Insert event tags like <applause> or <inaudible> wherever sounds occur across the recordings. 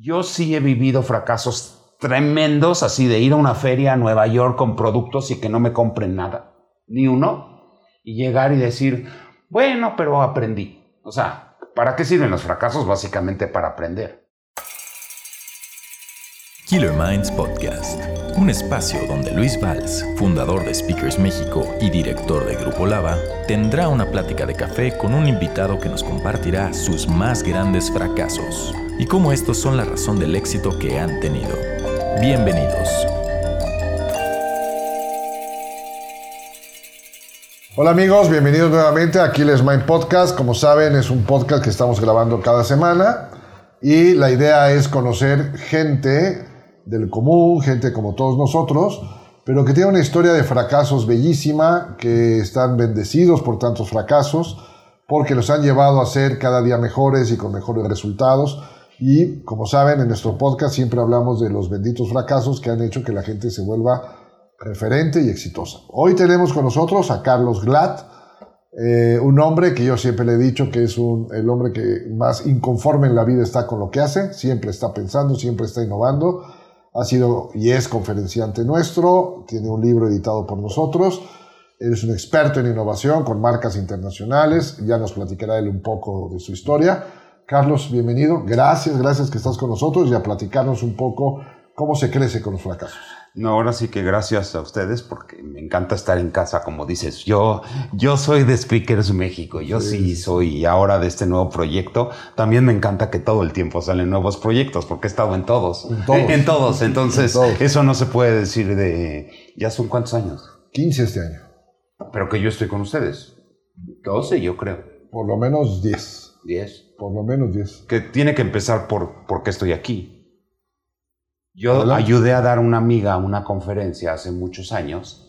Yo sí he vivido fracasos tremendos, así de ir a una feria a Nueva York con productos y que no me compren nada, ni uno, y llegar y decir, bueno, pero aprendí. O sea, ¿para qué sirven los fracasos? Básicamente para aprender. Killer Minds Podcast, un espacio donde Luis Valls, fundador de Speakers México y director de Grupo Lava, tendrá una plática de café con un invitado que nos compartirá sus más grandes fracasos y cómo estos son la razón del éxito que han tenido. Bienvenidos. Hola amigos, bienvenidos nuevamente a Killers Mind Podcast. Como saben, es un podcast que estamos grabando cada semana y la idea es conocer gente del común, gente como todos nosotros, pero que tiene una historia de fracasos bellísima, que están bendecidos por tantos fracasos, porque los han llevado a ser cada día mejores y con mejores resultados. Y como saben, en nuestro podcast siempre hablamos de los benditos fracasos que han hecho que la gente se vuelva referente y exitosa. Hoy tenemos con nosotros a Carlos Glad, eh, un hombre que yo siempre le he dicho que es el hombre que más inconforme en la vida está con lo que hace, siempre está pensando, siempre está innovando, ha sido y es conferenciante nuestro, tiene un libro editado por nosotros, es un experto en innovación con marcas internacionales, ya nos platicará él un poco de su historia. Carlos, bienvenido, gracias, gracias que estás con nosotros y a platicarnos un poco cómo se crece con los fracasos. No, ahora sí que gracias a ustedes porque me encanta estar en casa, como dices. Yo, yo soy de Speakers México, yo sí. soy, y ahora de este nuevo proyecto, también me encanta que todo el tiempo salen nuevos proyectos porque he estado en todos. En todos. En, todos, entonces eso no se puede decir de... ¿Ya son cuántos años? 15 este año. Pero que yo estoy con ustedes. 12 yo creo. Por lo menos 10. 10. Por lo menos 10. Que tiene que empezar por, por qué estoy aquí yo ayudé a dar una amiga una conferencia hace muchos años,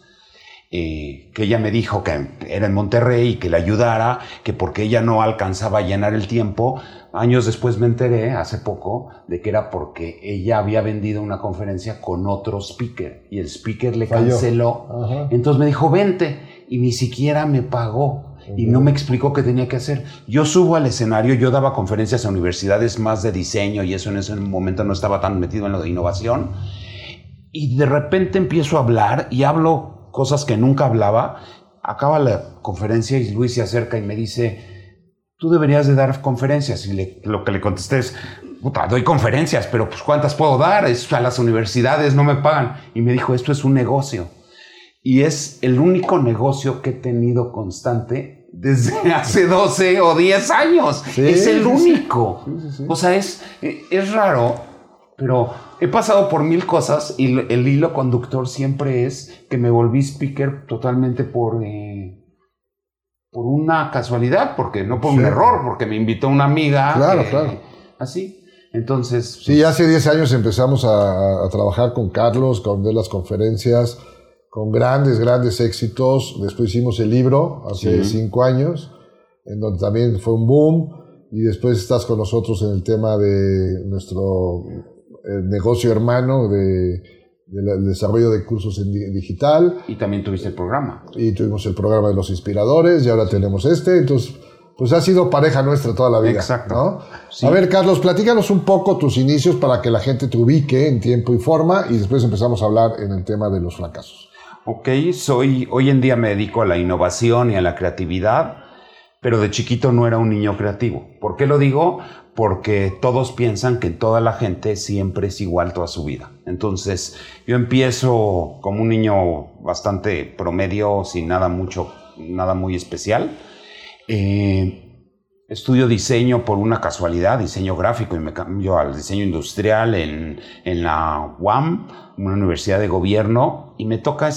eh, que ella me dijo que era en Monterrey y que le ayudara, que porque ella no alcanzaba a llenar el tiempo. Años después me enteré, hace poco, de que era porque ella había vendido una conferencia con otro speaker y el speaker le canceló. Entonces me dijo, vente, y ni siquiera me pagó y no me explicó qué tenía que hacer. Yo subo al escenario, yo daba conferencias a universidades más de diseño y eso en ese momento no estaba tan metido en lo de innovación. Y de repente empiezo a hablar y hablo cosas que nunca hablaba. Acaba la conferencia y Luis se acerca y me dice, tú deberías de dar conferencias. Y lo que le contesté es, puta, doy conferencias, pero pues ¿cuántas puedo dar? Es, a las universidades no me pagan. Y me dijo, esto es un negocio. Y es el único negocio que he tenido constante desde <laughs> hace 12 o 10 años. es el único. o sea, es, es raro, pero he pasado por mil cosas y el hilo conductor siempre es que me volví speaker totalmente por, eh, por una casualidad, porque no por un error, porque me invitó una amiga. Claro, claro. Así. Entonces. Sí, hace 10 años empezamos a, a trabajar con Carlos, con de las conferencias con grandes, grandes éxitos. Después hicimos el libro hace cinco años, en donde también fue un boom. Y después estás con nosotros en el tema de nuestro eh, negocio hermano de, del desarrollo de cursos en digital. Y también tuviste el programa. Y tuvimos el programa de los inspiradores y ahora tenemos este. Entonces, pues ha sido pareja nuestra toda la vida. Exacto. A ver, Carlos, platícanos un poco tus inicios para que la gente te ubique en tiempo y forma y después empezamos a hablar en el tema de los fracasos. Ok, soy, hoy en día me dedico a la innovación y a la creatividad, pero de chiquito no era un niño creativo. ¿Por qué lo digo? Porque todos piensan que toda la gente siempre es igual toda su vida. Entonces, yo empiezo como un niño bastante promedio, sin nada mucho, nada muy especial. Eh, Estudio diseño por una casualidad, diseño gráfico, y me cambio al diseño industrial en, en la UAM, una universidad de gobierno, y me toca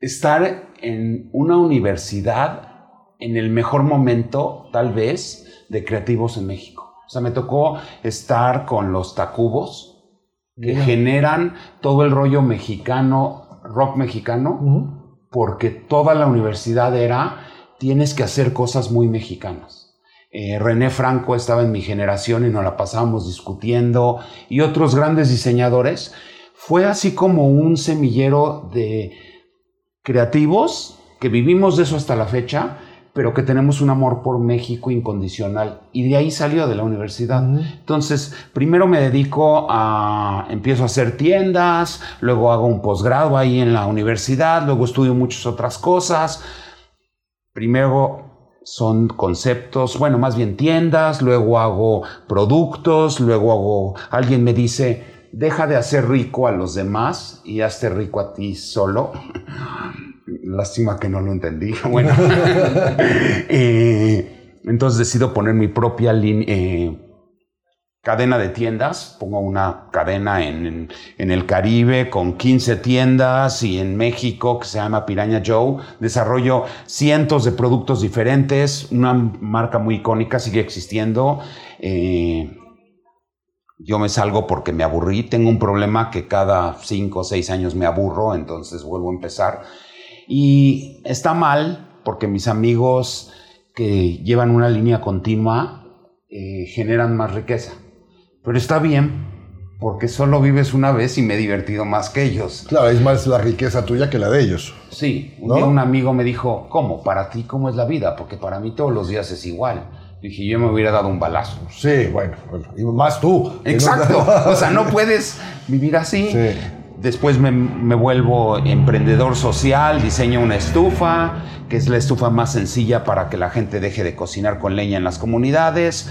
estar en una universidad en el mejor momento, tal vez, de creativos en México. O sea, me tocó estar con los Tacubos, que generan todo el rollo mexicano, rock mexicano, porque toda la universidad era, tienes que hacer cosas muy mexicanas. Eh, René Franco estaba en mi generación y nos la pasábamos discutiendo, y otros grandes diseñadores. Fue así como un semillero de creativos que vivimos de eso hasta la fecha, pero que tenemos un amor por México incondicional. Y de ahí salió de la universidad. Entonces, primero me dedico a, empiezo a hacer tiendas, luego hago un posgrado ahí en la universidad, luego estudio muchas otras cosas. Primero son conceptos, bueno, más bien tiendas, luego hago productos, luego hago, alguien me dice, deja de hacer rico a los demás y hazte rico a ti solo. Lástima que no lo entendí. <laughs> Bueno, <laughs> eh, entonces decido poner mi propia eh, cadena de tiendas. Pongo una cadena en, el Caribe con 15 tiendas y en México que se llama Piraña Joe. Desarrollo cientos de productos diferentes. Una marca muy icónica sigue existiendo. Eh, yo me salgo porque me aburrí. Tengo un problema que cada 5 o 6 años me aburro, entonces vuelvo a empezar y está mal porque mis amigos que llevan una línea continua eh, generan más riqueza. Pero está bien porque solo vives una vez y me he divertido más que ellos. Claro, es más la riqueza tuya que la de ellos. Sí, un, un amigo me dijo, ¿cómo? ¿Para ti cómo es la vida? Porque para mí todos los días es igual. Dije, yo me hubiera dado un balazo. Sí, bueno, y más tú. Exacto. o sea, no puedes vivir así. Sí. Después me, vuelvo emprendedor social, diseño una estufa, que es la estufa más sencilla para que la gente deje de cocinar con leña en las comunidades.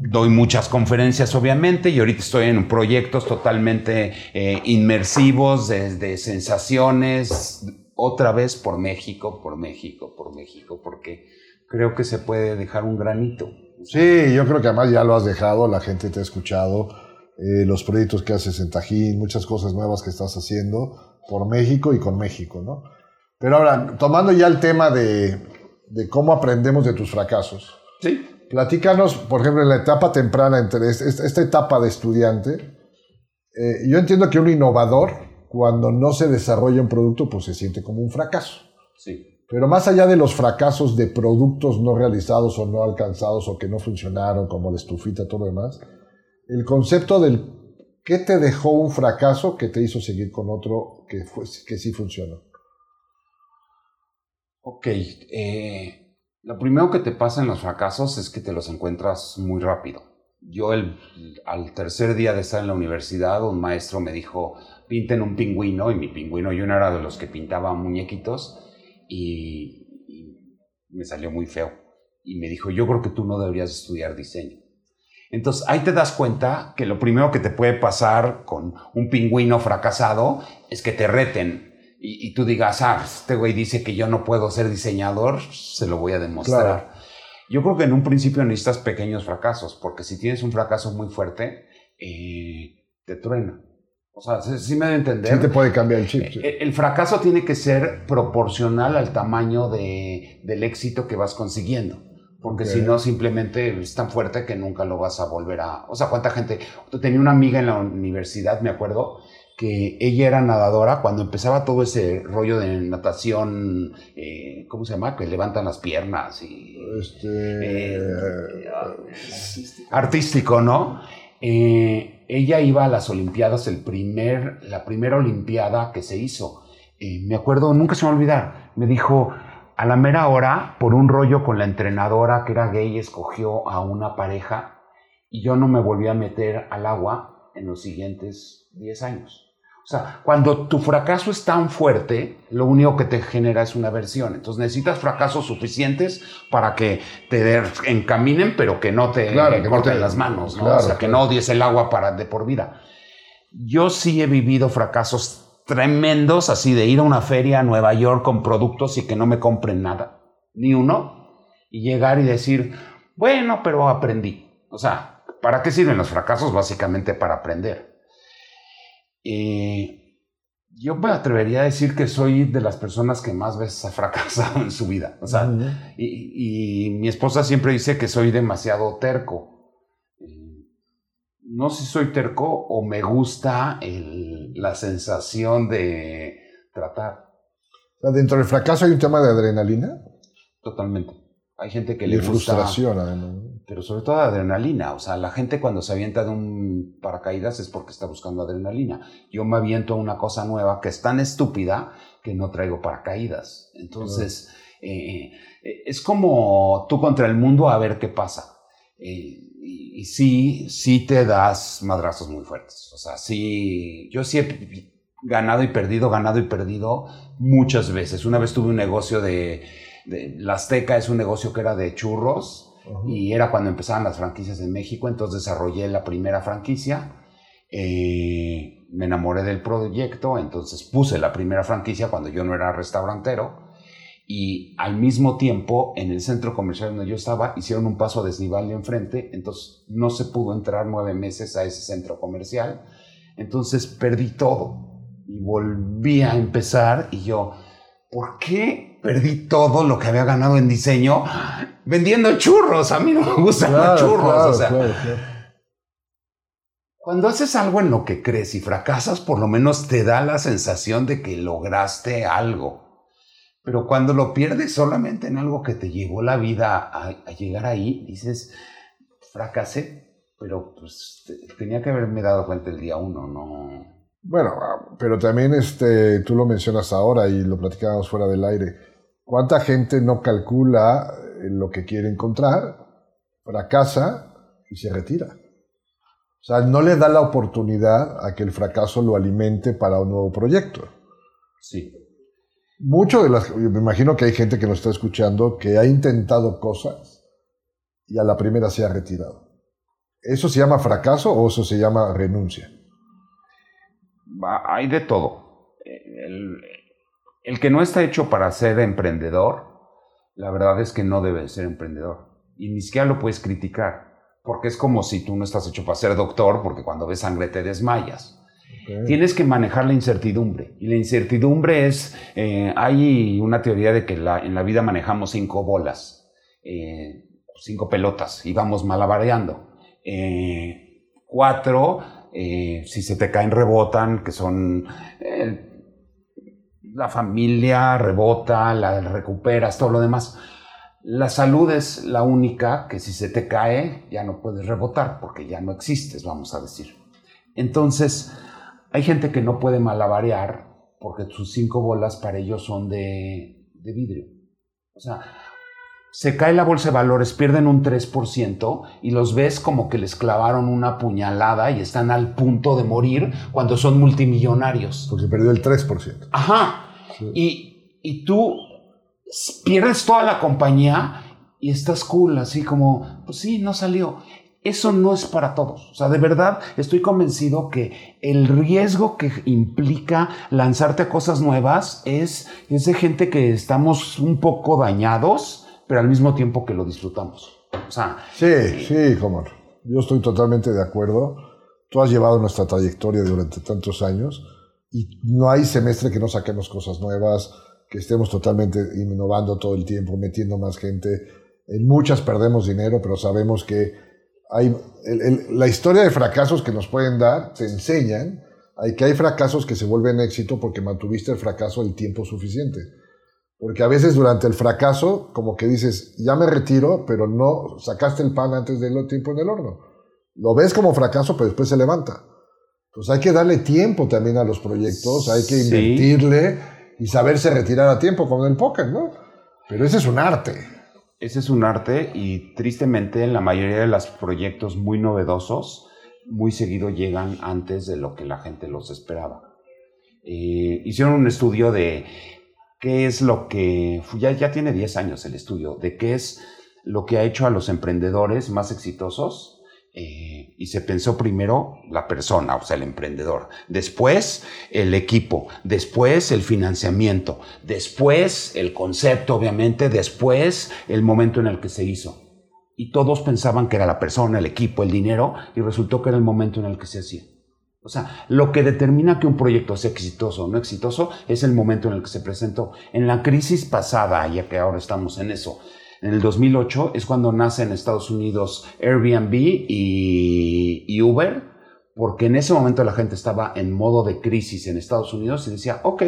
Doy muchas conferencias, obviamente, y ahorita estoy en proyectos totalmente eh, inmersivos, desde sensaciones, otra vez por México, por México, por México, porque creo que se puede dejar un granito. Sí, yo creo que además ya lo has dejado, la gente te ha escuchado eh, los proyectos que haces en Tajín, muchas cosas nuevas que estás haciendo por México y con México, ¿no? Pero ahora, tomando ya el tema de, de cómo aprendemos de tus fracasos. Sí. Platícanos, por ejemplo, en la etapa temprana, entre esta etapa de estudiante, eh, yo entiendo que un innovador, cuando no se desarrolla un producto, pues se siente como un fracaso. Sí. Pero más allá de los fracasos de productos no realizados o no alcanzados o que no funcionaron, como la estufita, todo lo demás, el concepto del qué te dejó un fracaso que te hizo seguir con otro que, fue, que sí funcionó. Ok, eh, lo primero que te pasa en los fracasos es que te los encuentras muy rápido. Yo el, al tercer día de estar en la universidad, un maestro me dijo, pinten un pingüino, y mi pingüino yo no era de los que pintaba muñequitos, y, y me salió muy feo. Y me dijo, yo creo que tú no deberías estudiar diseño. Entonces ahí te das cuenta que lo primero que te puede pasar con un pingüino fracasado es que te reten y, tú digas, ah, este güey dice que yo no puedo ser diseñador, se lo voy a demostrar. Yo creo que en un principio necesitas pequeños fracasos, porque si tienes un fracaso muy fuerte, eh, te truena. O sea, sí, me debe entender. Sí te puede cambiar el chip. Eh, el, fracaso tiene que ser proporcional al tamaño de, del éxito que vas consiguiendo porque si no simplemente es tan fuerte que nunca lo vas a volver a... O sea, ¿cuánta gente? Tenía una amiga en la universidad, me acuerdo, que ella era nadadora cuando empezaba todo ese rollo de natación, eh, ¿cómo se llama? Que levantan las piernas y... Este... Eh, artístico, ¿no? Eh, ella iba a las Olimpiadas, el primer, la primera Olimpiada que se hizo. me acuerdo, nunca se me va a olvidar, me dijo, a la mera hora, por un rollo con la entrenadora que era gay, escogió a una pareja y yo no me volví a meter al agua en los siguientes 10 años. O sea, cuando tu fracaso es tan fuerte, lo único que te genera es una aversión. Entonces necesitas fracasos suficientes para que te encaminen, pero que no te corten las manos, ¿no? o sea, que no odies el agua para, de por vida. Yo sí he vivido fracasos tremendos, así de ir a una feria a Nueva York con productos y que no me compren nada, ni uno, y llegar y decir, bueno, pero aprendí. O sea, ¿para qué sirven los fracasos? Básicamente para aprender. Yo me atrevería a decir que soy de las personas que más veces ha fracasado <laughs> en su vida. O sea, y, y mi esposa siempre dice que soy demasiado terco no sé si soy terco o me gusta la sensación de tratar. Dentro del fracaso hay un tema de adrenalina. Totalmente. Hay gente que le gusta. frustración, además. Pero sobre todo adrenalina. O sea, la gente cuando se avienta de un paracaídas es porque está buscando adrenalina. Yo me aviento a una cosa nueva que es tan estúpida que no traigo paracaídas. Entonces, Eh, eh, es como tú contra el mundo a ver qué pasa. Eh, y, sí, sí te das madrazos muy fuertes. O sea, sí, yo sí he ganado y perdido, ganado y perdido muchas veces. Una vez tuve un negocio de, La Azteca es un negocio que era de churros y era cuando empezaban las franquicias en México, entonces desarrollé la primera franquicia. me enamoré del proyecto, entonces puse la primera franquicia cuando yo no era restaurantero y al mismo tiempo en el centro comercial donde yo estaba hicieron un paso a desnivel enfrente, entonces no se pudo entrar nueve meses a ese centro comercial, entonces perdí todo y volví a empezar y yo, ¿por qué perdí todo lo que había ganado en diseño vendiendo churros? A mí no me gustan los churros, Cuando haces algo en lo que crees y fracasas, por lo menos te da la sensación de que lograste algo. Pero cuando lo pierdes solamente en algo que te llevó la vida a, llegar ahí, dices, fracasé, pero pues tenía que haberme dado cuenta el día uno, ¿no? Bueno, pero también este, tú lo mencionas ahora y lo platicábamos fuera del aire. ¿Cuánta gente no calcula lo que quiere encontrar, fracasa y se retira? O sea, no le da la oportunidad a que el fracaso lo alimente para un nuevo proyecto. Sí. Mucho de las, me imagino que hay gente que nos está escuchando que ha intentado cosas y a la primera se ha retirado. ¿Eso se llama fracaso o eso se llama renuncia? Hay de todo. El, el que no está hecho para ser emprendedor, la verdad es que no debe ser emprendedor. Y ni siquiera lo puedes criticar, porque es como si tú no estás hecho para ser doctor, porque cuando ves sangre te desmayas. Tienes que manejar la incertidumbre. Y la incertidumbre es, eh, hay una teoría de que en la vida manejamos cinco bolas, eh, cinco pelotas, y vamos malabareando. Eh, cuatro, si se te caen, rebotan, que son la familia, rebota, la recuperas, todo lo demás. La salud es la única que si se te cae ya no puedes rebotar porque ya no existes, vamos a decir. Entonces, hay gente que no puede malabarear porque sus cinco bolas para ellos son de, vidrio. O sea, se cae la bolsa de valores, pierden un 3% y los ves como que les clavaron una puñalada y están al punto de morir cuando son multimillonarios. Porque perdió el 3%. Ajá. Y, y tú pierdes toda la compañía y estás cool, así como, pues sí, no salió eso no es para todos. O sea, de verdad estoy convencido que el riesgo que implica lanzarte a cosas nuevas es, es de gente que estamos un poco dañados, pero al mismo tiempo que lo disfrutamos. O sea, sí, eh, sí, como yo estoy totalmente de acuerdo. Tú has llevado nuestra trayectoria durante tantos años y no hay semestre que no saquemos cosas nuevas, que estemos totalmente innovando todo el tiempo, metiendo más gente. En muchas perdemos dinero, pero sabemos que hay, la historia de fracasos que nos pueden dar te enseñan hay que hay fracasos que se vuelven éxito porque mantuviste el fracaso el tiempo suficiente. Porque a veces durante el fracaso, como que dices, ya me retiro, pero no sacaste el pan antes del tiempo en el horno. Lo ves como fracaso, pero después se levanta. Entonces hay que darle tiempo también a los proyectos, hay que invertirle y saberse retirar a tiempo, como en el póker, ¿no? Pero ese es un arte. Ese es un arte y tristemente la mayoría de los proyectos muy novedosos muy seguido llegan antes de lo que la gente los esperaba. Eh, hicieron un estudio de qué es lo que, ya, ya tiene 10 años el estudio, de qué es lo que ha hecho a los emprendedores más exitosos eh, y se pensó primero la persona, o sea, el emprendedor, después el equipo, después el financiamiento, después el concepto, obviamente, después el momento en el que se hizo. Y todos pensaban que era la persona, el equipo, el dinero, y resultó que era el momento en el que se hacía. O sea, lo que determina que un proyecto sea exitoso o no exitoso es el momento en el que se presentó. En la crisis pasada, ya que ahora estamos en eso, en el 2008 es cuando nace en Estados Unidos Airbnb y, Uber, porque en ese momento la gente estaba en modo de crisis en Estados Unidos y decía, ok,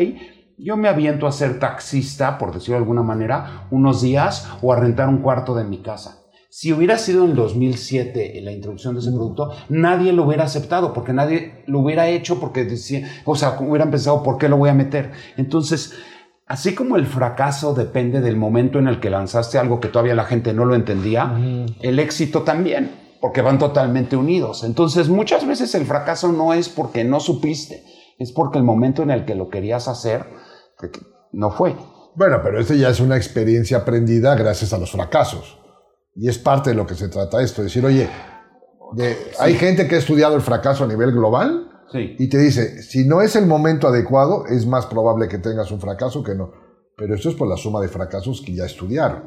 yo me aviento a ser taxista, por decirlo de alguna manera, unos días o a rentar un cuarto de mi casa. Si hubiera sido en 2007 la introducción de ese producto, nadie lo hubiera aceptado, porque nadie lo hubiera hecho, porque decía, o sea, hubieran pensado, ¿por qué lo voy a meter? Entonces, así como el fracaso depende del momento en el que lanzaste algo que todavía la gente no lo entendía, el éxito también, porque van totalmente unidos. Entonces, muchas veces el fracaso no es porque no supiste, es porque el momento en el que lo querías hacer no fue. Bueno, pero esto ya es una experiencia aprendida gracias a los fracasos. Y es parte de lo que se trata esto, decir, oye, hay gente que ha estudiado el fracaso a nivel global y te dice, si no es el momento adecuado, es más probable que tengas un fracaso que no. Pero esto es por la suma de fracasos que ya estudiaron.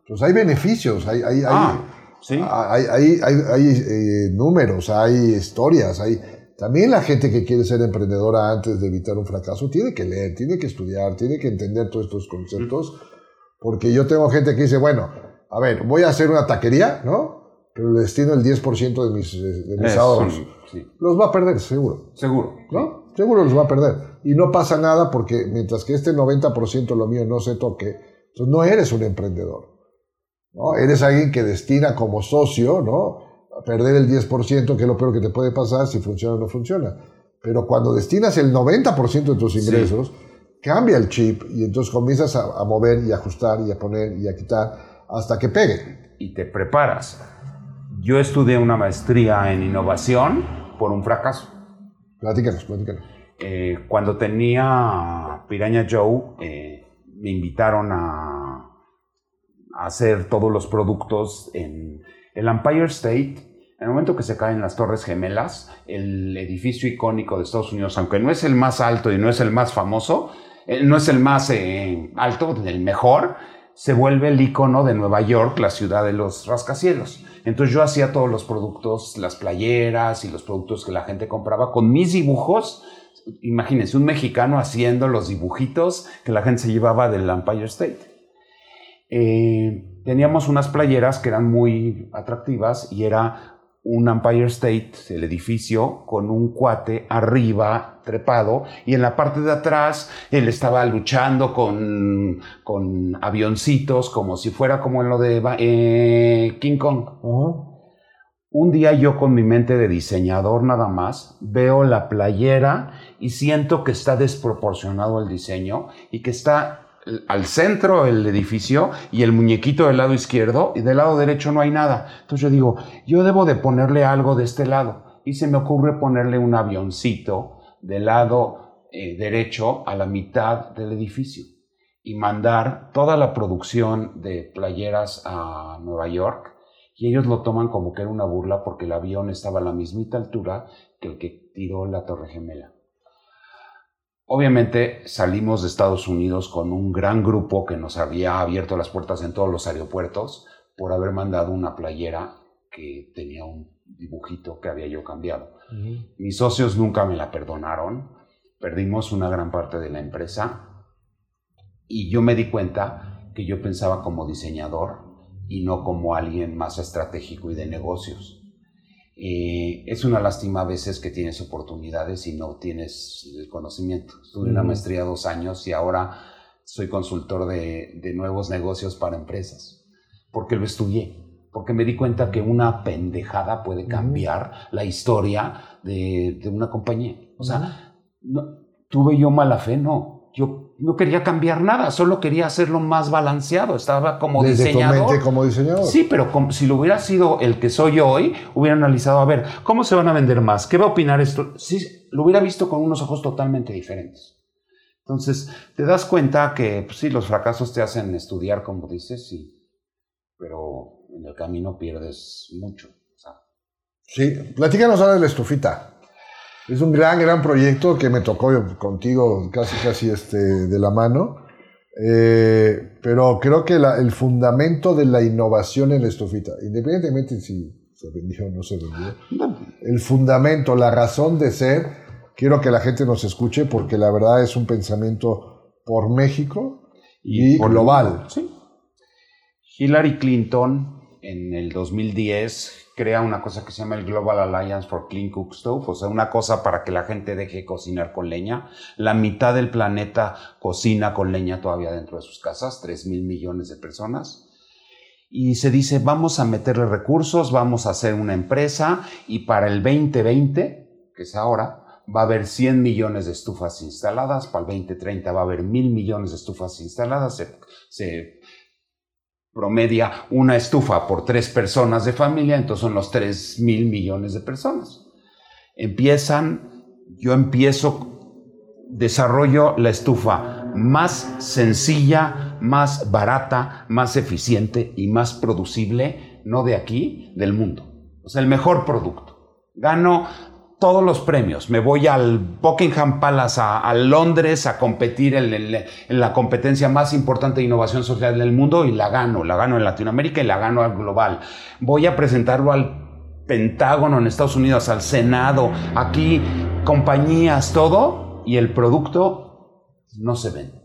Entonces hay beneficios, hay, hay, ah, hay, hay, hay eh, números, hay historias, hay... También la gente que quiere ser emprendedora antes de evitar un fracaso tiene que leer, tiene que estudiar, tiene que entender todos estos conceptos, porque yo tengo gente que dice, bueno, a ver, voy a hacer una taquería, ¿no? Pero le destino el 10% de mis, de mis ahorros. Los va a perder, seguro. Seguro. ¿No? Seguro los va a perder. Y no pasa nada porque mientras que este 90% lo mío no se toque, entonces no eres un emprendedor. ¿no? Eres alguien que destina como socio, ¿no? A perder el 10%, que es lo peor que te puede pasar si funciona o no funciona. Pero cuando destinas el 90% de tus ingresos, cambia el chip y entonces comienzas a, a mover y a ajustar y a poner y a quitar hasta que pegue. Y te preparas yo estudié una maestría en innovación por un fracaso. Platícanos, platícanos. Eh, cuando tenía Piraña Joe, eh, me invitaron a, hacer todos los productos en el Empire State. En el momento que se caen las Torres Gemelas, el edificio icónico de Estados Unidos, aunque no es el más alto y no es el más famoso, eh, no es el más alto, el mejor, se vuelve el icono de Nueva York, la ciudad de los rascacielos. Entonces yo hacía todos los productos, las playeras y los productos que la gente compraba con mis dibujos. Imagínense, un mexicano haciendo los dibujitos que la gente se llevaba del Empire State. Eh, teníamos unas playeras que eran muy atractivas y era un Empire State, el edificio, con un cuate arriba, trepado, y en la parte de atrás él estaba luchando con, con avioncitos, como si fuera como en lo de eh, King Kong. Un día yo con mi mente de diseñador nada más, veo la playera y siento que está desproporcionado el diseño y que está al centro el edificio y el muñequito del lado izquierdo y del lado derecho no hay nada. Entonces yo digo, yo debo de ponerle algo de este lado y se me ocurre ponerle un avioncito del lado eh, derecho a la mitad del edificio y mandar toda la producción de playeras a Nueva York y ellos lo toman como que era una burla porque el avión estaba a la mismita altura que el que tiró la Torre Gemela. Obviamente salimos de Estados Unidos con un gran grupo que nos había abierto las puertas en todos los aeropuertos por haber mandado una playera que tenía un dibujito que había yo cambiado. Mis socios nunca me la perdonaron, perdimos una gran parte de la empresa y yo me di cuenta que yo pensaba como diseñador y no como alguien más estratégico y de negocios. Es una lástima a veces que tienes oportunidades y no tienes el conocimiento. Estuve en una maestría dos años y ahora soy consultor de, nuevos negocios para empresas, porque lo estudié, porque me di cuenta que una pendejada puede cambiar la historia de, una compañía. O sea, no, tuve yo mala fe, no yo no quería cambiar nada, solo quería hacerlo más balanceado. Estaba como Desde diseñador. como diseñador. Sí, pero si lo hubiera sido el que soy hoy, hubiera analizado, a ver, ¿cómo se van a vender más? ¿Qué va a opinar esto? Sí, lo hubiera visto con unos ojos totalmente diferentes. Entonces, te das cuenta que pues, sí, los fracasos te hacen estudiar, como dices, sí, pero en el camino pierdes mucho. Sí, platícanos ahora de la estufita. Es un gran, gran proyecto que me tocó contigo casi, casi este, de la mano. Eh, pero creo que el fundamento de la innovación en la estufita, independientemente si se vendió o no se vendió, el fundamento, la razón de ser, quiero que la gente nos escuche porque la verdad es un pensamiento por México y, global. Sí. Hillary Clinton en el 2010 crea una cosa que se llama el Global Alliance for Clean Cook Stove, o sea, una cosa para que la gente deje cocinar con leña. La mitad del planeta cocina con leña todavía dentro de sus casas, 3 mil millones de personas. Y se dice, vamos a meterle recursos, vamos a hacer una empresa y para el 2020, que es ahora, va a haber 100 millones de estufas instaladas, para el 2030 va a haber mil millones de estufas instaladas, se, promedia una estufa por tres personas de familia, entonces son los 3 mil millones de personas. Empiezan, yo empiezo, desarrollo la estufa más sencilla, más barata, más eficiente y más producible, no de aquí, del mundo. O sea, el mejor producto. Gano todos los premios. Me voy al Buckingham Palace, a, Londres, a competir en, la competencia más importante de innovación social del mundo y la gano. La gano en Latinoamérica y la gano al global. Voy a presentarlo al Pentágono en Estados Unidos, al Senado, aquí, compañías, todo, y el producto no se vende.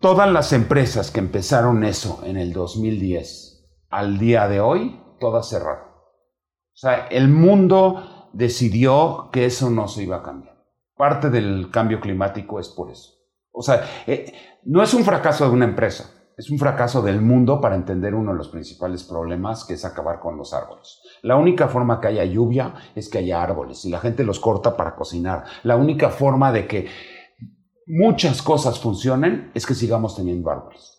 Todas las empresas que empezaron eso en el 2010 al día de hoy, todas cerraron. O sea, el mundo decidió que eso no se iba a cambiar. Parte del cambio climático es por eso. O sea, eh, no es un fracaso de una empresa, es un fracaso del mundo para entender uno de los principales problemas, que es acabar con los árboles. La única forma que haya lluvia es que haya árboles y la gente los corta para cocinar. La única forma de que muchas cosas funcionen es que sigamos teniendo árboles.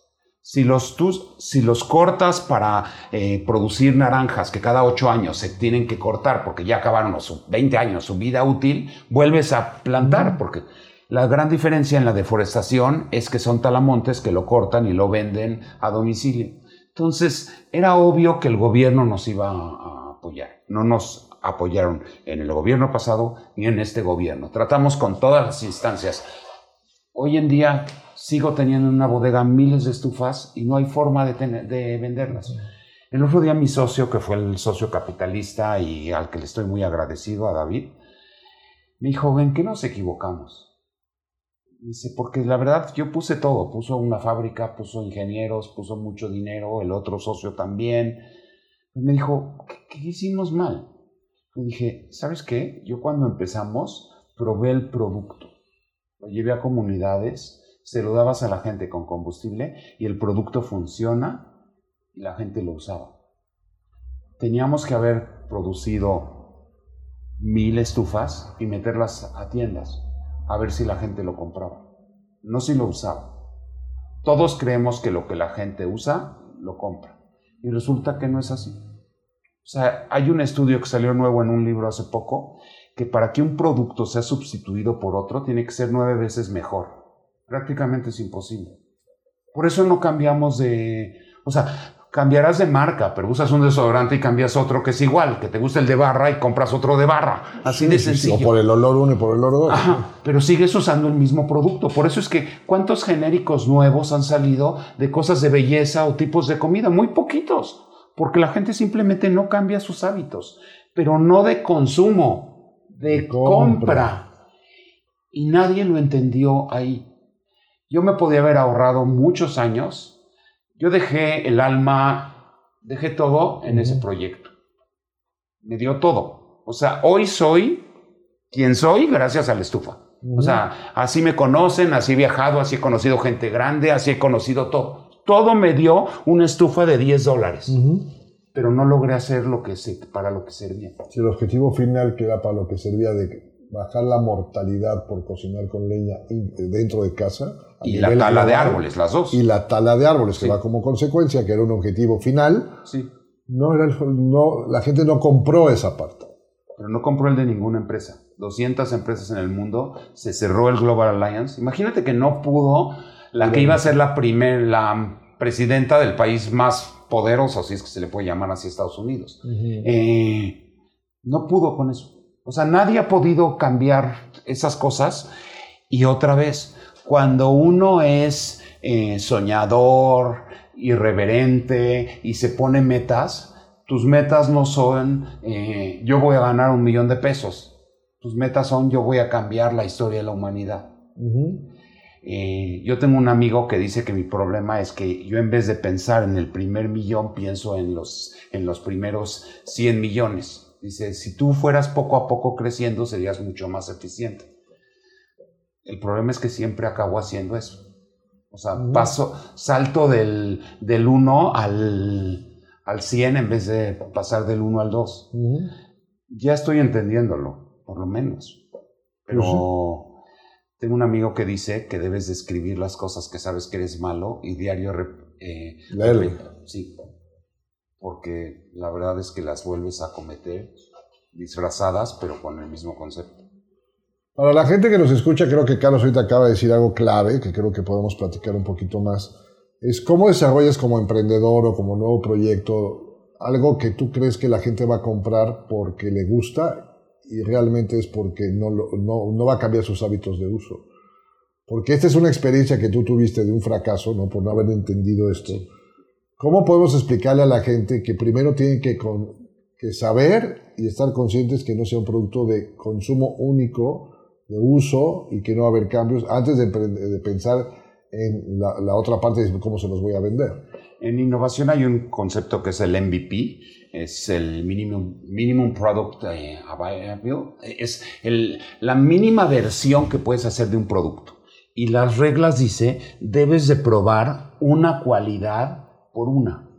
Si los, si los cortas para eh, producir naranjas que cada ocho años se tienen que cortar porque ya acabaron los 20 años su vida útil, vuelves a plantar porque la gran diferencia en la deforestación es que son talamontes que lo cortan y lo venden a domicilio. Entonces era obvio que el gobierno nos iba a apoyar. No nos apoyaron en el gobierno pasado ni en este gobierno. Tratamos con todas las instancias. Hoy en día sigo teniendo en una bodega miles de estufas y no hay forma de, de venderlas. El otro día mi socio, que fue el socio capitalista y al que le estoy muy agradecido, a David, me dijo, ¿en qué nos equivocamos? Dice, porque la verdad yo puse todo, puso una fábrica, puso ingenieros, puso mucho dinero, el otro socio también. me dijo, ¿qué, ¿qué, hicimos mal? Dije, ¿sabes qué? Yo cuando empezamos probé el producto, lo llevé a comunidades, se lo dabas a la gente con combustible y el producto funciona y la gente lo usaba. Teníamos que haber producido mil estufas y meterlas a tiendas a ver si la gente lo compraba, no si lo usaba. Todos creemos que lo que la gente usa, lo compra. Y resulta que no es así. O sea, hay un estudio que salió nuevo en un libro hace poco, que para que un producto sea sustituido por otro, tiene que ser nueve veces mejor prácticamente es imposible. Por eso no cambiamos de, o sea, cambiarás de marca, pero usas un desodorante y cambias otro que es igual, que te gusta el de barra y compras otro de barra. Así de sencillo. o por el olor uno y por el olor dos. pero sigues usando el mismo producto. Por eso es que, ¿cuántos genéricos nuevos han salido de cosas de belleza o tipos de comida? Muy poquitos. Porque la gente simplemente no cambia sus hábitos. Pero no de consumo, de, compra. Y nadie lo entendió ahí. Yo me podía haber ahorrado muchos años. Yo dejé el alma, dejé todo en ese proyecto. Me dio todo. O sea, hoy soy quien soy gracias a la estufa. O sea, así me conocen, así he viajado, así he conocido gente grande, así he conocido todo. Todo me dio una estufa de 10 dólares. Pero no logré hacer lo que para lo que servía. Si el objetivo final que era para lo que servía de bajar la mortalidad por cocinar con leña dentro de casa. Y la tala de árboles, las dos. Y la tala de árboles, que va como consecuencia, que era un objetivo final. Sí. No era no, la gente no compró esa parte. Pero no compró el de ninguna empresa. 200 empresas en el mundo, se cerró el Global Alliance. Imagínate que no pudo la que iba a ser la primera, la presidenta del país más poderoso, si es que se le puede llamar así, Estados Unidos. Eh, no pudo con eso. O sea, nadie ha podido cambiar esas cosas. Y otra vez, cuando uno es eh, soñador, irreverente y se pone metas, tus metas no son eh, yo voy a ganar un millón de pesos. Tus metas son yo voy a cambiar la historia de la humanidad. Eh, yo tengo un amigo que dice que mi problema es que yo en vez de pensar en el primer millón, pienso en los, en los primeros 100 millones. Dice, si tú fueras poco a poco creciendo, serías mucho más eficiente. El problema es que siempre acabo haciendo eso. O sea, paso, salto del, del 1 al, al 100 en vez de pasar del 1 al 2. Ya estoy entendiéndolo, por lo menos. Pero tengo un amigo que dice que debes de escribir las cosas que sabes que eres malo y diario... Eh, sí, porque la verdad es que las vuelves a cometer disfrazadas, pero con el mismo concepto. Para la gente que nos escucha, creo que Carlos ahorita acaba de decir algo clave, que creo que podemos platicar un poquito más. Es cómo desarrollas como emprendedor o como nuevo proyecto algo que tú crees que la gente va a comprar porque le gusta y realmente es porque no, no, no va a cambiar sus hábitos de uso. Porque esta es una experiencia que tú tuviste de un fracaso, ¿no? Por no haber entendido esto. ¿Cómo podemos explicarle a la gente que primero tienen que, que saber y estar conscientes que no sea un producto de consumo único, de uso y que no va a haber cambios antes de, de pensar en la, la, otra parte de cómo se los voy a vender? En innovación hay un concepto que es el MVP, es el Minimum, minimum Product eh, Available, es el, la mínima versión que puedes hacer de un producto. Y las reglas dice, debes de probar una cualidad por una.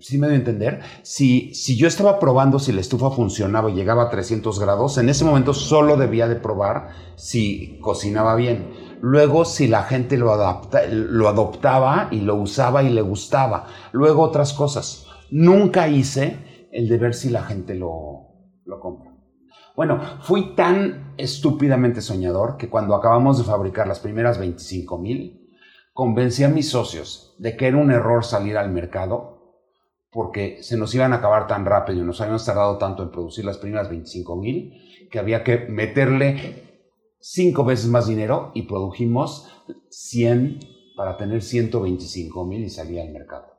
¿Sí me debe entender? Si, si yo estaba probando si la estufa funcionaba y llegaba a 300 grados, en ese momento solo debía de probar si cocinaba bien. Luego, si la gente lo, adapta, lo adoptaba y lo usaba y le gustaba. Luego, otras cosas. Nunca hice el de ver si la gente lo, lo compra. Bueno, fui tan estúpidamente soñador que cuando acabamos de fabricar las primeras 25 mil, convencí a mis socios de que era un error salir al mercado porque se nos iban a acabar tan rápido y nos habíamos tardado tanto en producir las primeras 25 mil que había que meterle cinco veces más dinero y produjimos 100 para tener 125 mil y salir al mercado.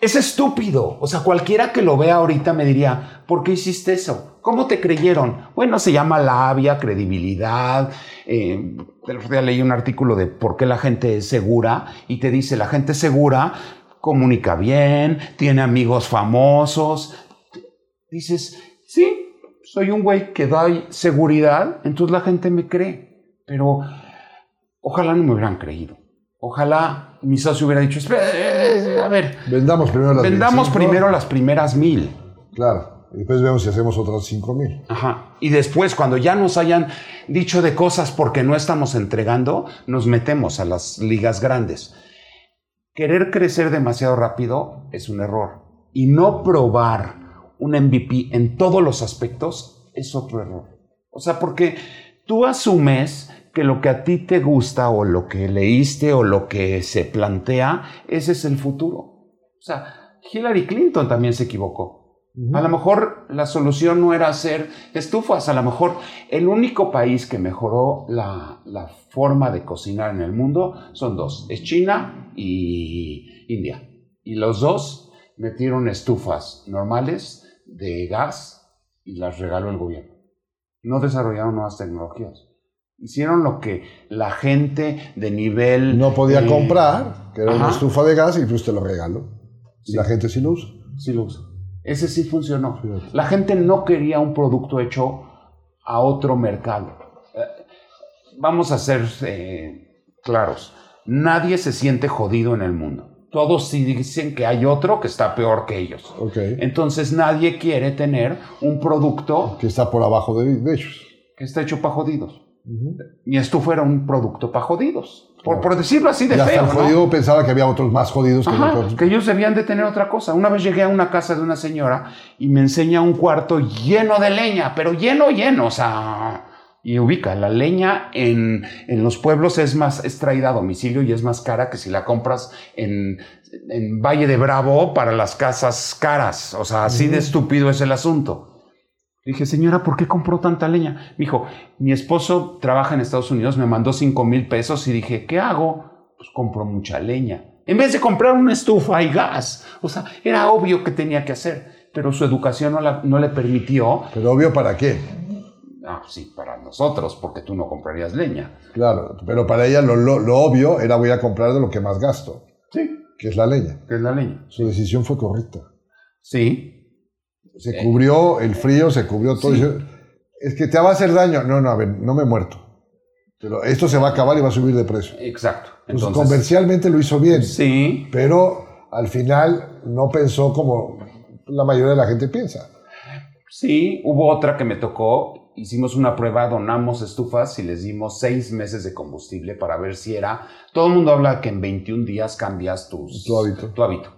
Es estúpido. O sea, cualquiera que lo vea ahorita me diría, ¿por qué hiciste eso? ¿Cómo te creyeron? Bueno, se llama labia, credibilidad. Eh, el otro día leí un artículo de por qué la gente es segura y te dice, la gente segura comunica bien, tiene amigos famosos. Dices, sí, soy un güey que da seguridad, entonces la gente me cree. Pero ojalá no me hubieran creído. Ojalá mi socio hubiera dicho, eh, a ver, vendamos primero las vendamos primero las primeras mil. Claro, y después vemos si hacemos otras cinco mil. Ajá. Y después, cuando ya nos hayan dicho de cosas porque no estamos entregando, nos metemos a las ligas grandes. Querer crecer demasiado rápido es un error. Y no probar un MVP en todos los aspectos es otro error. O sea, porque tú asumes que lo que a ti te gusta o lo que leíste o lo que se plantea, ese es el futuro. O sea, Hillary Clinton también se equivocó. A lo mejor la solución no era hacer estufas, a lo mejor el único país que mejoró la, la forma de cocinar en el mundo son dos, es China y India. Y los dos metieron estufas normales de gas y las regaló el gobierno. No desarrollaron nuevas tecnologías. Hicieron lo que la gente de nivel... No podía eh, comprar, que era una estufa de gas y pues te lo regalo. Y la gente sí lo usa. Sí lo usa. Ese sí funcionó. La gente no quería un producto hecho a otro mercado. Eh, vamos a ser eh, claros. Nadie se siente jodido en el mundo. Todos sí dicen que hay otro que está peor que ellos. Entonces nadie quiere tener un producto... Que está por abajo de ellos. Que está hecho para jodidos. Mi estufa era un producto para jodidos. Por, decirlo así de feo. jodido pensaba que había otros más jodidos que, que ellos debían de tener otra cosa. Una vez llegué a una casa de una señora y me enseña un cuarto lleno de leña, pero lleno, lleno. O sea, y ubica, la leña en, en los pueblos es más extraída a domicilio y es más cara que si la compras en, en Valle de Bravo para las casas caras. O sea, así de estúpido es el asunto. Dije, señora, ¿por qué compró tanta leña? Me dijo, mi esposo trabaja en Estados Unidos, me mandó 5 mil pesos y dije, ¿qué hago? Pues compro mucha leña. En vez de comprar una estufa y gas. O sea, era obvio que tenía que hacer, pero su educación no, le permitió. ¿Pero obvio para qué? Ah, sí, para nosotros, porque tú no comprarías leña. Claro, pero para ella lo, lo obvio era voy a comprar de lo que más gasto. Sí. Que es la leña. Que es la leña. Su decisión fue correcta. Sí, se cubrió el frío, se cubrió todo. Es que te va a hacer daño. No, no, a ver, no me he muerto. Pero esto se va a acabar y va a subir de precio. Exacto. Entonces, comercialmente lo hizo bien. Sí. Pero al final no pensó como la mayoría de la gente piensa. Sí, hubo otra que me tocó. Hicimos una prueba, donamos estufas y les dimos seis meses de combustible para ver si era. Todo el mundo habla que en 21 días cambias tus, Tu hábito. tu hábito.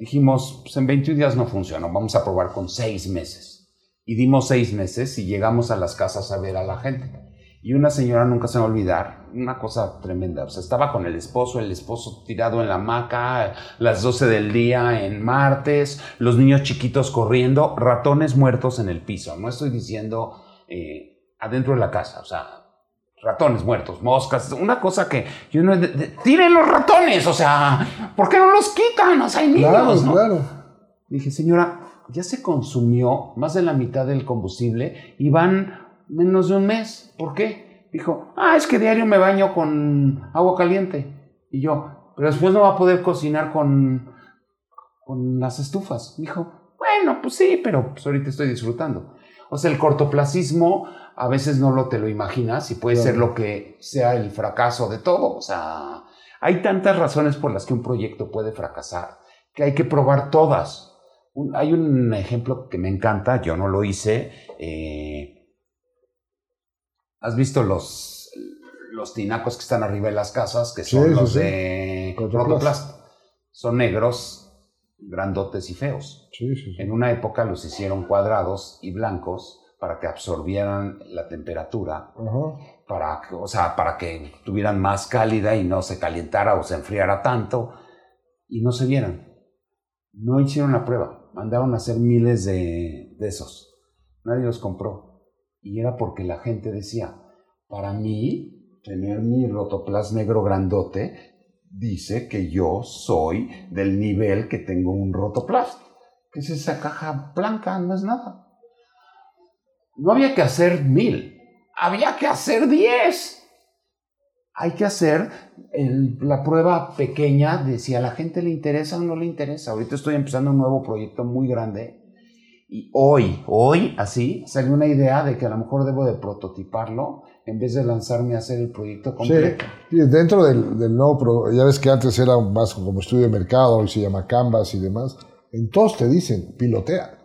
Dijimos, pues en 21 días no funcionó, vamos a probar con seis meses. Y dimos seis meses y llegamos a las casas a ver a la gente. Y una señora nunca se va a olvidar, una cosa tremenda. O sea, estaba con el esposo, el esposo tirado en la hamaca, las 12 del día en martes, los niños chiquitos corriendo, ratones muertos en el piso. No estoy diciendo eh, adentro de la casa, o sea, ratones muertos, moscas, una cosa que yo no... ¡Tiren los ratones! O sea, ¿por qué no los quitan? O sea, hay niños, Claro, ¿no? claro. Dije, señora, ya se consumió más de la mitad del combustible y van menos de un mes. ¿Por qué? Dijo, ah, es que diario me baño con agua caliente. Y yo, pero después no va a poder cocinar con, con las estufas. Dijo, bueno, pues sí, pero pues ahorita estoy disfrutando. O sea, el cortoplacismo a veces no lo te lo imaginas y puede Claro. ser lo que sea el fracaso de todo. O sea, hay tantas razones por las que un proyecto puede fracasar que hay que probar todas. Un- hay un ejemplo que me encanta, yo no lo hice. eh, ¿Has visto los, los tinacos que están arriba de las casas, que son Sí, los sí. de Cortoplast. Son negros, grandotes y feos. Sí, sí, sí. En una época los hicieron cuadrados y blancos para que absorbieran la temperatura, Ajá. para, que- o sea, para que tuvieran más cálida y no se calentara o se enfriara tanto y no se vieran. No hicieron la prueba, mandaron a hacer miles de, de esos. Nadie los compró. Y era porque la gente decía, para mí, tener mi rotoplas negro grandote dice que yo soy del nivel que tengo un rotoplas. ¿Qué es esa caja blanca? No es nada. No había que hacer mil, había que hacer diez. Hay que hacer la prueba pequeña de si a la gente le interesa o no le interesa. Ahorita estoy empezando un nuevo proyecto muy grande y hoy, hoy, así, salió una idea de que a lo mejor debo de prototiparlo en vez de lanzarme a hacer el proyecto Sí, completo. y dentro del, del nuevo, pro- ya ves que antes era más como estudio de mercado, hoy se llama Canvas y demás, en todos te dicen, pilotea.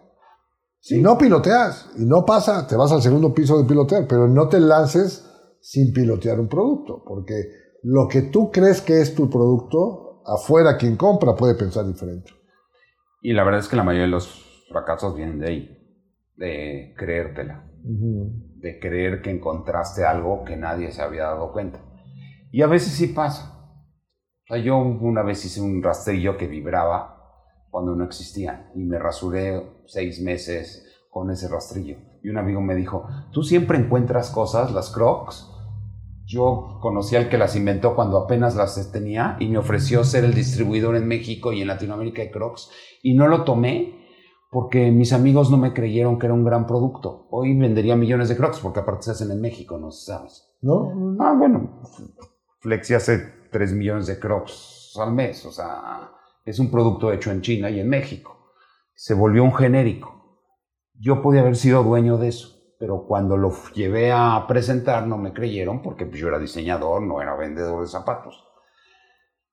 Si no piloteas y no pasa, te vas al segundo piso de pilotear, pero no te lances sin pilotear un producto, porque lo que tú crees que es tu producto, afuera quien compra puede pensar diferente. Y la verdad es que la mayoría de los fracasos vienen de ahí, de creértela. de creer que encontraste algo que nadie se había dado cuenta. Y a veces sí pasa. Yo una vez hice un rastrillo que vibraba cuando no existía y me rasuré seis meses con ese rastrillo. Y un amigo me dijo, tú siempre encuentras cosas, las crocs. Yo conocí al que las inventó cuando apenas las tenía y me ofreció ser el distribuidor en México y en Latinoamérica de crocs y no lo tomé porque mis amigos no me creyeron que era un gran producto. Hoy vendería millones de crocs porque aparte se hacen en México, no sabes. ¿No? Ah, bueno, Flexi hace 3 millones de crocs al mes, o sea, es un producto hecho en China y en México. Se volvió un genérico. Yo podía haber sido dueño de eso, pero cuando lo llevé a presentar no me creyeron porque pues, yo era diseñador, no era vendedor de zapatos.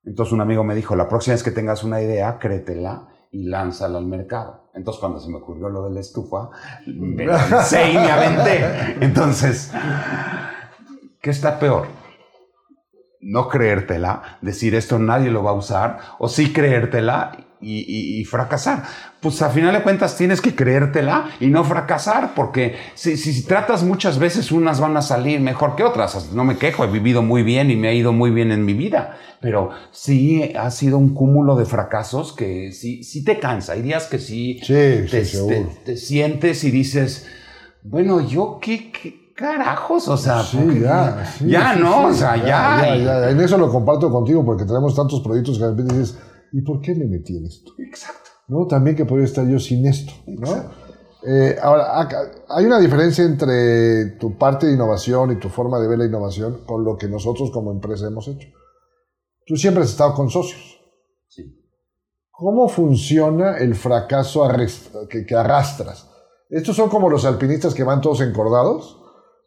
Entonces un amigo me dijo, la próxima vez que tengas una idea, créetela y lánzala al mercado. Entonces cuando se me ocurrió lo de la estufa, me <laughs> lancé y me aventé. Entonces, ¿qué está peor? No creértela, decir esto nadie lo va a usar, o sí creértela y, y- y fracasar. Pues a final de cuentas tienes que creértela y no fracasar, porque si, si- si tratas muchas veces, unas van a salir mejor que otras. No me quejo, he vivido muy bien y me ha ido muy bien en mi vida, pero sí ha sido un cúmulo de fracasos que sí, sí te cansa. Hay días que sí, Sí, te, sí, te- te sientes y dices, bueno, yo qué, qué carajos, o sea, Sí, ya. sí, ya, sí, ¿no? o sea, ya. ya, ya. En eso lo comparto contigo porque tenemos tantos proyectos que de repente dices, ¿y por qué me metí en esto? Exacto. ¿no? También que podría estar yo sin esto, ¿no? Eh, ahora, acá- hay una diferencia entre tu parte de innovación y tu forma de ver la innovación con lo que nosotros como empresa hemos hecho. Tú siempre has estado con socios. Sí. ¿Cómo funciona el fracaso que, que arrastras? Estos son como los alpinistas que van todos encordados.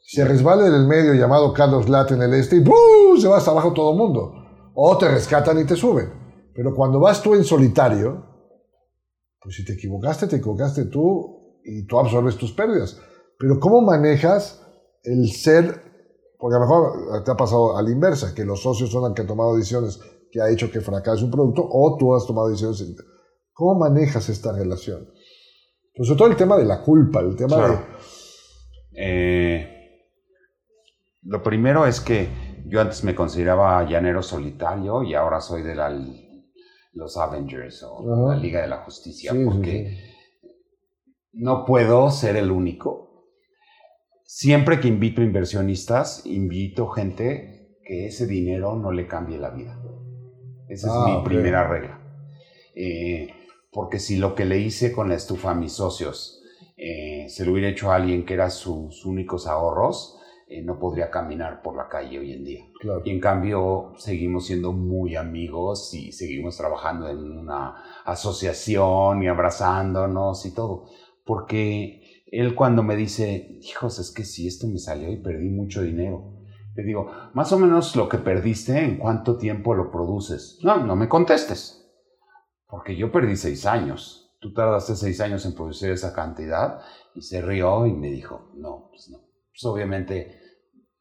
Se resbala en el medio llamado Carlos Lat en el este y ¡buu! se va hasta abajo todo el mundo. O te rescatan y te suben. Pero cuando vas tú en solitario, pues si te equivocaste, te equivocaste tú y tú absorbes tus pérdidas. Pero ¿cómo manejas el ser, porque a lo mejor te ha pasado a la inversa, que los socios son los que han tomado decisiones que ha hecho que fracase un producto o tú has tomado decisiones. ¿Cómo manejas esta relación? Pues sobre todo el tema de la culpa, el tema de... Eh, lo primero es que yo antes me consideraba llanero solitario y ahora soy de la, los Avengers o la Liga de la Justicia, porque no puedo ser el único. Siempre que invito inversionistas, invito gente que ese dinero no le cambie la vida. Esa es ah, mi primera regla. Eh, porque si lo que le hice con la estufa a mis socios eh, se lo hubiera hecho a alguien que era sus únicos ahorros, eh, no podría caminar por la calle hoy en día. Y en cambio seguimos siendo muy amigos y seguimos trabajando en una asociación y abrazándonos y todo. Porque él cuando me dice, hijos, es que si esto me salió y perdí mucho dinero. Le digo, más o menos lo que perdiste, ¿en cuánto tiempo lo produces? No, no me contestes. Porque yo perdí seis años. Tú tardaste seis años en producir esa cantidad y se rió y me dijo, no, pues no. Pues obviamente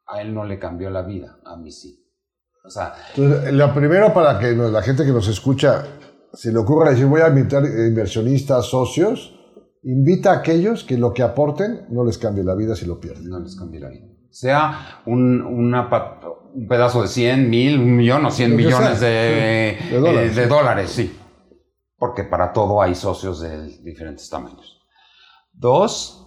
a él no le cambió la vida, a mí sí. O sea... Entonces, lo primero para que la gente que nos escucha se le ocurra decir, voy a invitar inversionistas, socios, invita a aquellos que lo que aporten no les cambie la vida si lo pierden. No les cambie la vida sea un, una, un pedazo de 100, mil, un millón o 100 millones de, de, dólares. sí. Porque para todo hay socios de diferentes tamaños. Dos,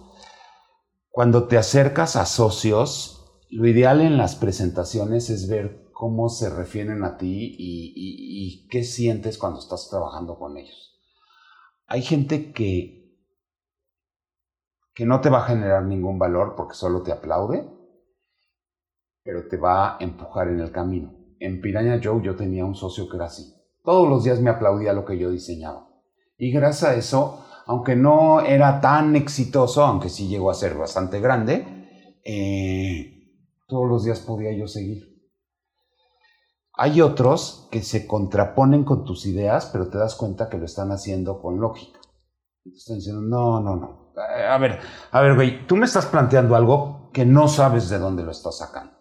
cuando te acercas a socios, lo ideal en las presentaciones es ver cómo se refieren a ti y, qué sientes cuando estás trabajando con ellos. Hay gente que, que no te va a generar ningún valor porque solo te aplaude pero te va a empujar en el camino. En Piraña Joe yo tenía un socio que era así. Todos los días me aplaudía lo que yo diseñaba. Y gracias a eso, aunque no era tan exitoso, aunque sí llegó a ser bastante grande, eh, todos los días podía yo seguir. Hay otros que se contraponen con tus ideas, pero te das cuenta que lo están haciendo con lógica. están diciendo, no, no, no. A ver, a ver, güey, tú me estás planteando algo que no sabes de dónde lo estás sacando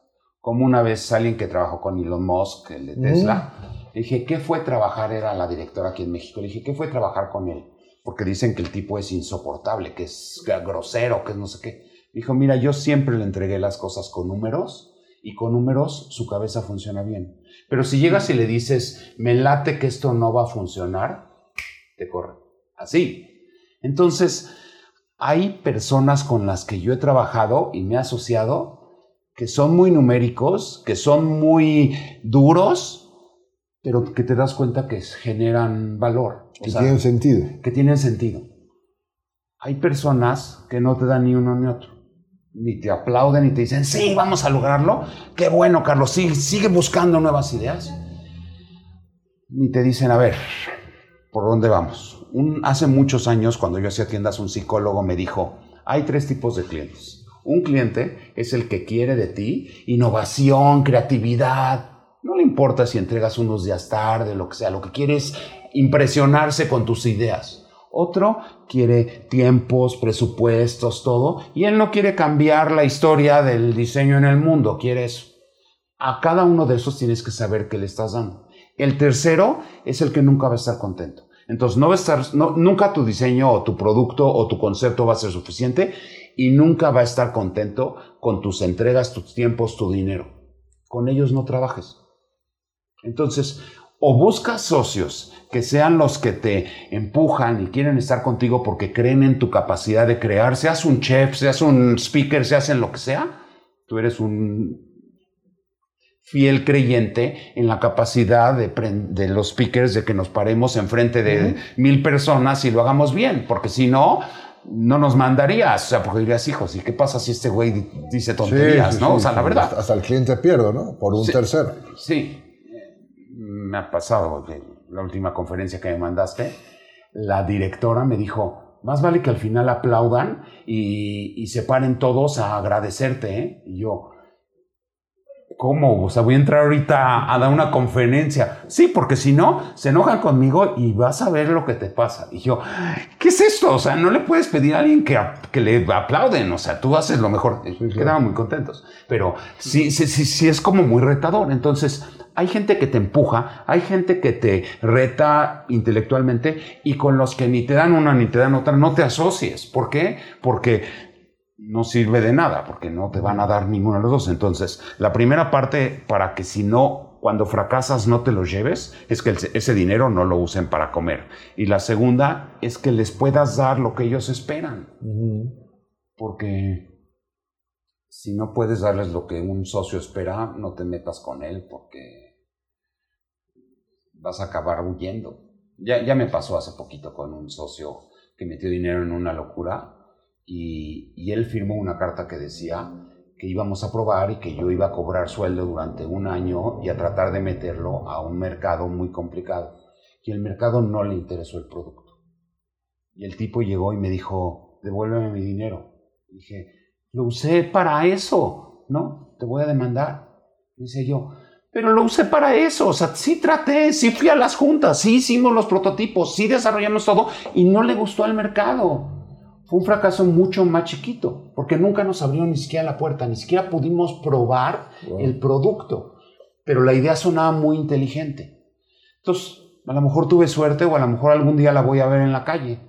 como una vez alguien que trabajó con Elon Musk, el de Tesla, le dije, ¿qué fue trabajar? Era la directora aquí en México. Le dije, ¿qué fue trabajar con él? Porque dicen que el tipo es insoportable, que es grosero, que es no sé qué. Dijo, mira, yo siempre le entregué las cosas con números y con números su cabeza funciona bien. Pero si llegas y le dices, me late que esto no va a funcionar, te corre. Así. Entonces, hay personas con las que yo he trabajado y me he asociado que son muy numéricos, que son muy duros, pero que te das cuenta que generan valor. Que tienen sentido. Que tienen sentido. Hay personas que no te dan ni uno ni otro. Ni te aplauden ni te dicen, sí, vamos a lograrlo. Qué bueno, Carlos, sí, sigue buscando nuevas ideas. Ni te dicen, a ver, ¿por dónde vamos? hace muchos años, cuando yo hacía tiendas, un psicólogo me dijo, hay tres tipos de clientes un cliente es el que quiere de ti innovación, creatividad. No le importa si entregas unos días tarde, lo que sea, lo que quiere es impresionarse con tus ideas. Otro quiere tiempos, presupuestos, todo, y él no quiere cambiar la historia del diseño en el mundo, quiere eso. A cada uno de esos tienes que saber qué le estás dando. El tercero es el que nunca va a estar contento. Entonces, no va a estar, nunca tu diseño o tu producto o tu concepto va a ser suficiente y nunca va a estar contento con tus entregas, tus tiempos, tu dinero. Con ellos no trabajes. Entonces, o buscas socios que sean los que te empujan y quieren estar contigo porque creen en tu capacidad de crear, seas un chef, seas un speaker, seas en lo que sea, tú eres un fiel creyente en la capacidad de, los speakers de que nos paremos enfrente de mil personas y lo hagamos bien, porque si no, no nos mandarías, o sea, porque dirías, hijos, ¿y qué pasa si este güey dice tonterías, no? o sea, la verdad. Hasta el cliente pierde, ¿no? Por un tercero. Sí, me ha pasado, la última conferencia que me mandaste, la directora me dijo, más vale que al final aplaudan y, y se paren todos a agradecerte, ¿eh? Y yo, ¿Cómo? O sea, voy a entrar ahorita a dar una conferencia. Sí, porque si no, se enojan conmigo y vas a ver lo que te pasa. Y yo, ¿qué es esto? O sea, no le puedes pedir a alguien que, que le aplauden. O sea, tú haces lo mejor. Quedaban muy contentos. Pero sí, sí, sí, sí es como muy retador. Entonces, hay gente que te empuja, hay gente que te reta intelectualmente y con los que ni te dan una ni te dan otra, no te asocies. ¿Por qué? Porque no sirve de nada, porque no te van a dar ninguno de los dos. Entonces, la primera parte para que si no, cuando fracasas no te lo lleves, es que ese dinero no lo usen para comer. Y la segunda es que les puedas dar lo que ellos esperan. Porque si no puedes darles lo que un socio espera, no te metas con él porque vas a acabar huyendo. Ya, ya me pasó hace poquito con un socio que metió dinero en una locura y, él firmó una carta que decía que íbamos a probar y que yo iba a cobrar sueldo durante un año y a tratar de meterlo a un mercado muy complicado. Y el mercado no le interesó el producto. Y el tipo llegó y me dijo, devuélveme mi dinero. dije, lo usé para eso, ¿no? Te voy a demandar. Dice yo, pero lo usé para eso. O sea, sí traté, sí fui a las juntas, sí hicimos los prototipos, sí desarrollamos todo y no le gustó al mercado. Fue un fracaso mucho más chiquito, porque nunca nos abrió ni siquiera la puerta, ni siquiera pudimos probar el producto. Pero la idea sonaba muy inteligente. Entonces, a lo mejor tuve suerte o a lo mejor algún día la voy a ver en la calle.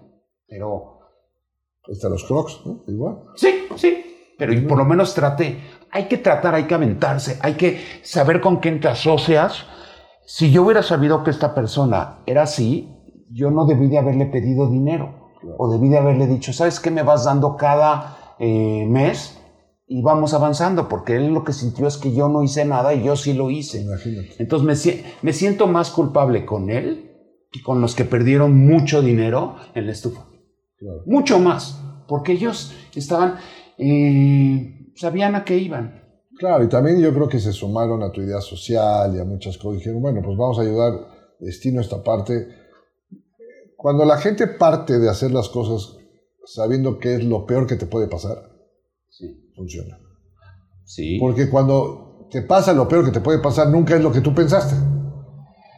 Pero. Están los crocs, ¿no? Igual. Sí, sí. Pero por lo menos traté hay que tratar, hay que aventarse, hay que saber con quién te asocias. Si yo hubiera sabido que esta persona era así, yo no debí de haberle pedido dinero o debí de haberle dicho, ¿sabes qué me vas dando cada eh, mes? Y vamos avanzando, porque él lo que sintió es que yo no hice nada y yo sí lo hice. Entonces me, siento más culpable con él que con los que perdieron mucho dinero en la estufa. Mucho más, porque ellos estaban... Eh, sabían a qué iban. Claro, y también yo creo que se sumaron a tu idea social y a muchas cosas. Dijeron, bueno, pues vamos a ayudar destino esta parte. Cuando la gente parte de hacer las cosas sabiendo qué es lo peor que te puede pasar, sí. funciona. Sí. Porque cuando te pasa lo peor que te puede pasar, nunca es lo que tú pensaste.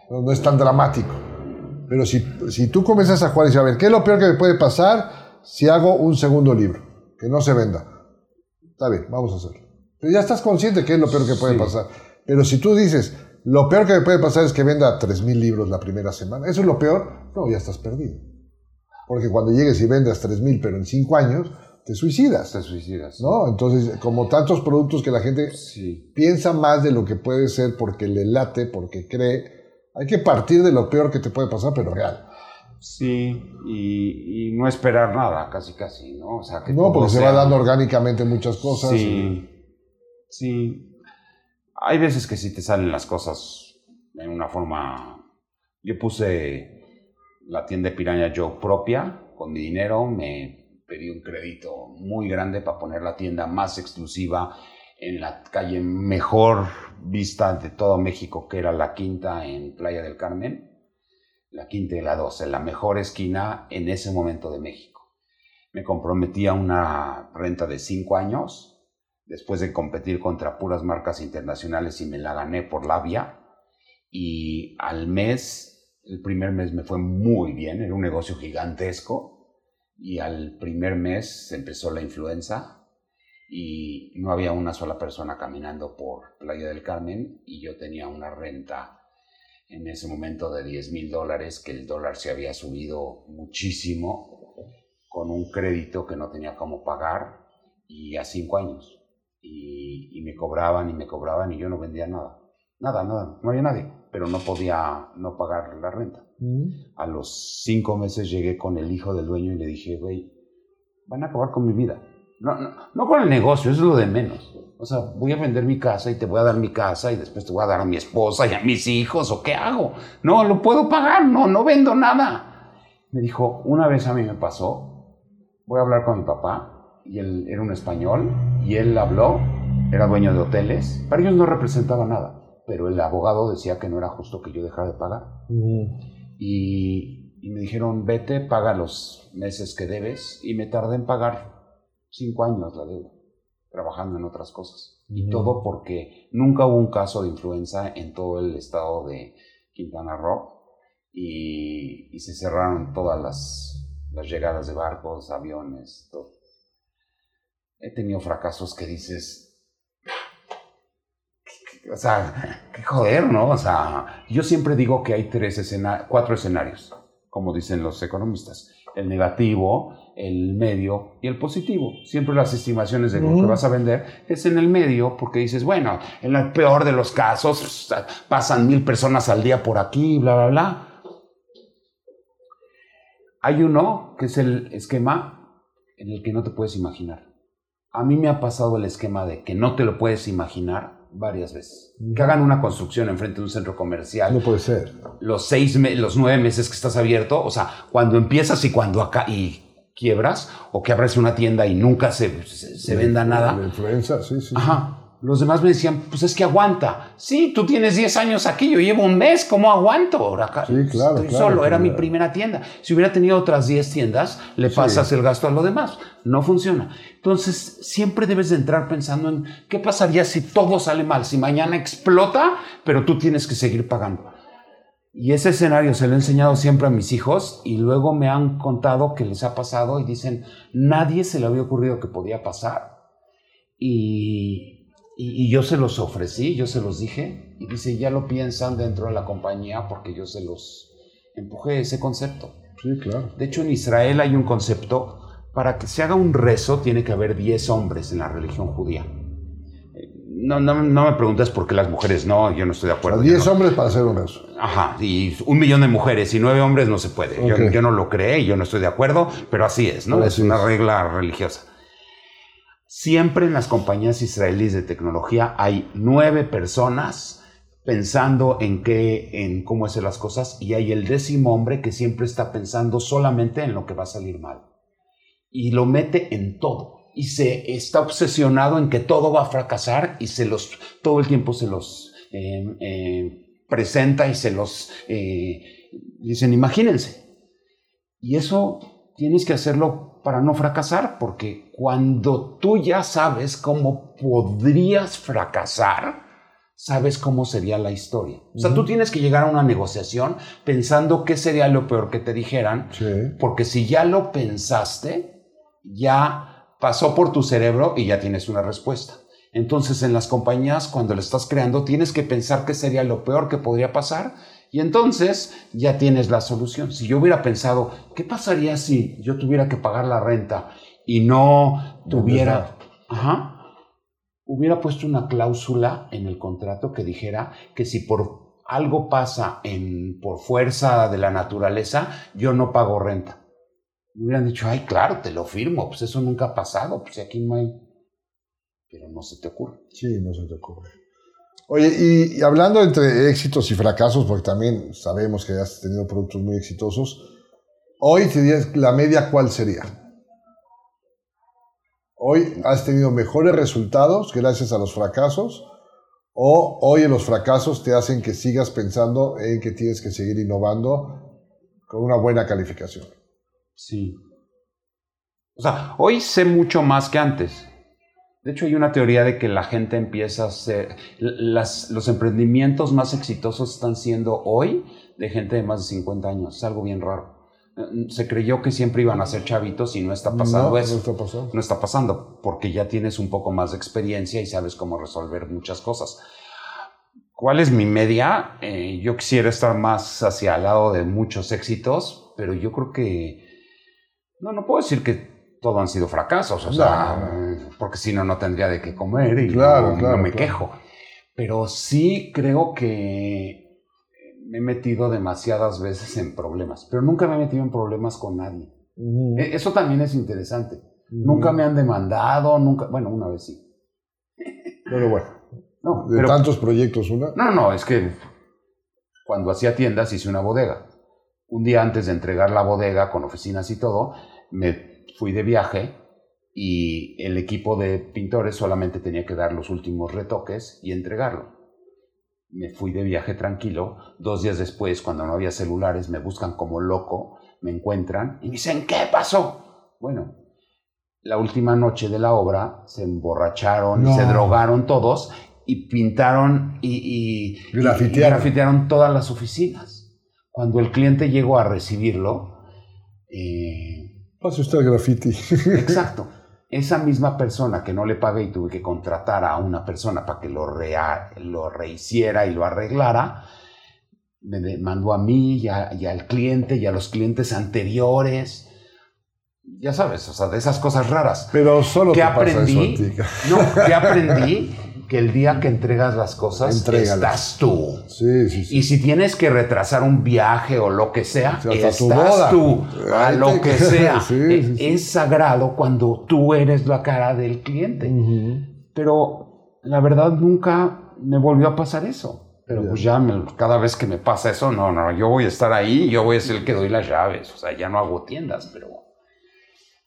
No, es tan dramático. Pero si, si tú comienzas a jugar y dices, a ver, ¿qué es lo peor que me puede pasar si hago un segundo libro? Que no se venda Está bien, vamos a hacerlo. Pero ya estás consciente que es lo peor que puede pasar. Pero si tú dices, lo peor que me puede pasar es que venda 3.000 libros la primera semana, ¿eso es lo peor? No, ya estás perdido. Porque cuando llegues y vendas 3.000, pero en 5 años, te suicidas. Te suicidas. ¿No? Entonces, como tantos productos que la gente piensa más de lo que puede ser porque le late, porque cree, hay que partir de lo peor que te puede pasar, pero real. Sí, y, no esperar nada, casi casi, ¿no? O sea, que no, porque se va dando orgánicamente muchas cosas. Sí, sí. Hay veces que sí te salen las cosas en una forma... Yo puse la tienda de Piraña Joe propia, con mi dinero, me pedí un crédito muy grande para poner la tienda más exclusiva en la calle mejor vista de todo México, que era la quinta en Playa del Carmen la quinta y la doce, la mejor esquina en ese momento de México. Me comprometí a una renta de cinco años, después de competir contra puras marcas internacionales y me la gané por la vía. Y al mes, el primer mes me fue muy bien, era un negocio gigantesco. Y al primer mes empezó la influenza y no había una sola persona caminando por Playa del Carmen y yo tenía una renta en ese momento de 10 mil dólares, que el dólar se había subido muchísimo, con un crédito que no tenía cómo pagar, y a cinco años. Y, me cobraban y me cobraban y yo no vendía nada. Nada, nada, no había nadie, pero no podía no pagar la renta. Mm. A los cinco meses llegué con el hijo del dueño y le dije, güey, van a acabar con mi vida. No, no, no con el negocio, eso es lo de menos. O sea, voy a vender mi casa y te voy a dar mi casa y después te voy a dar a mi esposa y a mis hijos, ¿o qué hago? No, lo puedo pagar, no, no vendo nada. Me dijo, una vez a mí me pasó, voy a hablar con mi papá, y él era un español, y él habló, era dueño de hoteles, para ellos no representaba nada, pero el abogado decía que no era justo que yo dejara de pagar. Y, y me dijeron, vete, paga los meses que debes, y me tardé en pagar cinco años la deuda. trabajando en otras cosas. Y todo porque nunca hubo un caso de influenza en todo el estado de Quintana Roo y, se cerraron todas las, las, llegadas de barcos, aviones, todo. He tenido fracasos que dices, o sea, qué joder, ¿no? O sea, yo siempre digo que hay tres escena cuatro escenarios, como dicen los economistas. El negativo, el medio y el positivo. Siempre las estimaciones de lo que vas a vender es en el medio, porque dices, bueno, en el peor de los casos pasan mil personas al día por aquí, bla, bla, bla. Hay uno que es el esquema en el que no te puedes imaginar. A mí me ha pasado el esquema de que no te lo puedes imaginar varias veces. Que hagan una construcción enfrente de un centro comercial. No puede ser. Los seis, los nueve meses que estás abierto, o sea, cuando empiezas y cuando acá y quiebras, o que abres una tienda y nunca se, se, venda nada. La influenza, sí, sí. Ajá. Los demás me decían, pues es que aguanta. Sí, tú tienes 10 años aquí, yo llevo un mes, ¿cómo aguanto? Ahora sí, claro, estoy solo, era mi primera tienda. Si hubiera tenido otras 10 tiendas, le pasas el gasto a lo demás. No funciona. Entonces, siempre debes de entrar pensando en qué pasaría si todo sale mal, si mañana explota, pero tú tienes que seguir pagando. Y ese escenario se lo he enseñado siempre a mis hijos y luego me han contado que les ha pasado y dicen, nadie se le había ocurrido que podía pasar. Y y, yo se los ofrecí, yo se los dije, y dice, ya lo piensan dentro de la compañía porque yo se los empujé ese concepto. Sí, claro. De hecho, en Israel hay un concepto, para que se haga un rezo tiene que haber 10 hombres en la religión judía. No, no, no, me preguntes por qué las mujeres no, yo no estoy de acuerdo. 10 hombres para hacer un rezo. Ajá, y un millón de mujeres y nueve hombres no se puede. Yo, yo, no lo creé, yo no estoy de acuerdo, pero así es, ¿no? es una regla religiosa. Siempre en las compañías israelíes de tecnología hay nueve personas pensando en qué, en cómo hacer las cosas y hay el décimo hombre que siempre está pensando solamente en lo que va a salir mal. Y lo mete en todo y se está obsesionado en que todo va a fracasar y se los todo el tiempo se los eh, eh, presenta y se los eh, dicen imagínense y eso tienes que hacerlo para no fracasar, porque cuando tú ya sabes cómo podrías fracasar, sabes cómo sería la historia. O sea, tú tienes que llegar a una negociación pensando qué sería lo peor que te dijeran, porque si ya lo pensaste, ya pasó por tu cerebro y ya tienes una respuesta. Entonces, en las compañías, cuando le estás creando, tienes que pensar qué sería lo peor que podría pasar y entonces ya tienes la solución. Si yo hubiera pensado, ¿qué pasaría si yo tuviera que pagar la renta y no tuviera... Ajá. Hubiera puesto una cláusula en el contrato que dijera que si por algo pasa en, por fuerza de la naturaleza, yo no pago renta. Me hubieran dicho, ay, claro, te lo firmo, pues eso nunca ha pasado, pues aquí no hay... Pero no se te ocurre. Sí, no se te ocurre. Oye, y, hablando entre éxitos y fracasos, porque también sabemos que has tenido productos muy exitosos, hoy la media, ¿cuál sería? Hoy has tenido mejores resultados gracias a los fracasos, o hoy los fracasos te hacen que sigas pensando en que tienes que seguir innovando con una buena calificación. Sí. O sea, hoy sé mucho más que antes. De hecho, hay una teoría de que la gente empieza a hacer, los emprendimientos más exitosos están siendo hoy de gente de más de 50 años. Es algo bien raro. Se creyó que siempre iban a ser chavitos y no está pasando eso. No está pasando. No está pasando, porque ya tienes un poco más de experiencia y sabes cómo resolver muchas cosas. ¿Cuál es mi media? Eh, yo quisiera estar más hacia el lado de muchos éxitos, pero yo creo que... No, no puedo decir que todo han sido fracasos, o sea, porque si no, no tendría de qué comer y no, me quejo. Pero sí creo que me he metido demasiadas veces en problemas, pero nunca me he metido en problemas con nadie. E, eso también es interesante. Nunca me han demandado, nunca, bueno, una vez sí. Pero bueno, no, de tantos proyectos, una. No, no, es que cuando hacía tiendas hice una bodega. Un día antes de entregar la bodega con oficinas y todo, me fui de viaje y el equipo de pintores solamente tenía que dar los últimos retoques y entregarlo. Me fui de viaje tranquilo. Dos días después, cuando no había celulares, me buscan como loco, me encuentran y me dicen, ¿qué pasó? Bueno, la última noche de la obra se emborracharon, y se drogaron todos y pintaron y, grafitearon. todas las oficinas. Cuando el cliente llegó a recibirlo... Eh, Pase usted el graffiti. <laughs> exacto. Esa misma persona que no le pagué y tuve que contratar a una persona para que lo, lo rehiciera y lo arreglara, me mandó a mí y, al cliente y a los clientes anteriores. Ya sabes, o sea, de esas cosas raras. Pero solo que aprendí. no, que aprendí que el día que entregas las cosas estás tú. Sí, sí, sí. Y si tienes que retrasar un viaje o lo que sea, estás tú, a lo que <laughs> sea. E, es sagrado cuando tú eres la cara del cliente. Pero la verdad nunca me volvió a pasar eso. Pero pues ya cada vez que me pasa eso, no, no, yo voy a estar ahí, yo voy a ser el que doy las llaves. O sea, ya no hago tiendas, pero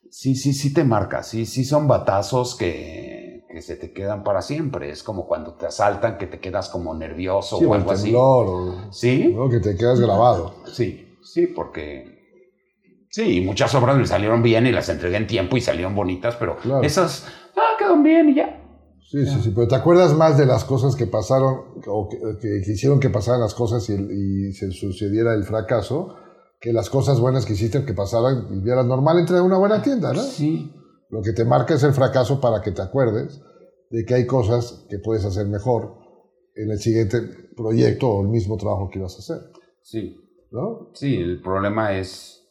sí, sí, sí te marca. Sí, sí son batazos que que se te quedan para siempre. Es como cuando te asaltan que te quedas como nervioso o algo así. sí. Que te quedas grabado. Sí, sí, porque... Sí, muchas obras me salieron bien y las entregué en tiempo y salieron bonitas, pero esas, ah, quedan bien y ya. Sí, sí, sí, pero ¿te acuerdas más de las cosas que pasaron o que, que hicieron que pasaran las cosas y, y, se sucediera el fracaso que las cosas buenas que hiciste que pasaran y vieras normal entre una buena tienda, ¿no? Sí. Lo que te marca es el fracaso para que te acuerdes de que hay cosas que puedes hacer mejor en el siguiente proyecto o el mismo trabajo que ibas a hacer. Sí. ¿No? Sí, el problema es,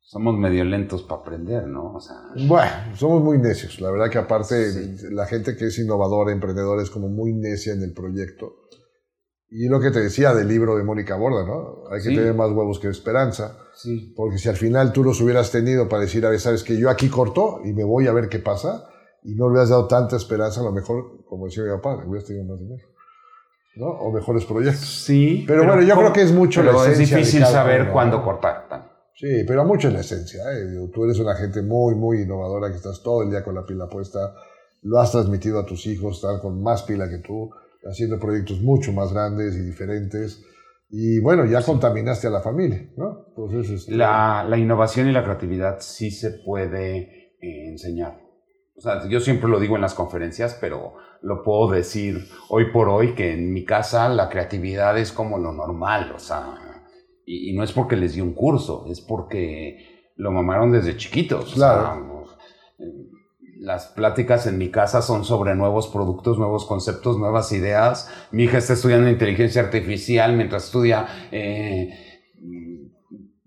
somos medio lentos para aprender, ¿no? O sea, bueno, somos muy necios. La verdad que aparte la gente que es innovadora, emprendedora, es como muy necia en el proyecto. Y lo que te decía del libro de Mónica Borda, ¿no? Hay que tener más huevos que esperanza. Sí. Porque si al final tú los hubieras tenido para decir, a ver, sabes que yo aquí corto y me voy a ver qué pasa, y no le hubieras dado tanta esperanza, a lo mejor, como decía mi papá, hubieras tenido más dinero. ¿no? O mejores proyectos. Sí. Pero, bueno, yo creo que es mucho la esencia. Es difícil saber cuándo cortar. Sí, pero mucho en la esencia. ¿eh? Tú eres una gente muy, muy innovadora que estás todo el día con la pila puesta. Lo has transmitido a tus hijos, están con más pila que tú haciendo proyectos mucho más grandes y diferentes. Y bueno, ya contaminaste a la familia, ¿no? Entonces, este, la, la, innovación y la creatividad sí se puede eh, enseñar. O sea, yo siempre lo digo en las conferencias, pero lo puedo decir hoy por hoy que en mi casa la creatividad es como lo normal, o sea, y, y no es porque les di un curso, es porque lo mamaron desde chiquitos. Claro. O sea, las pláticas en mi casa son sobre nuevos productos, nuevos conceptos, nuevas ideas. Mi hija está estudiando inteligencia artificial mientras estudia eh,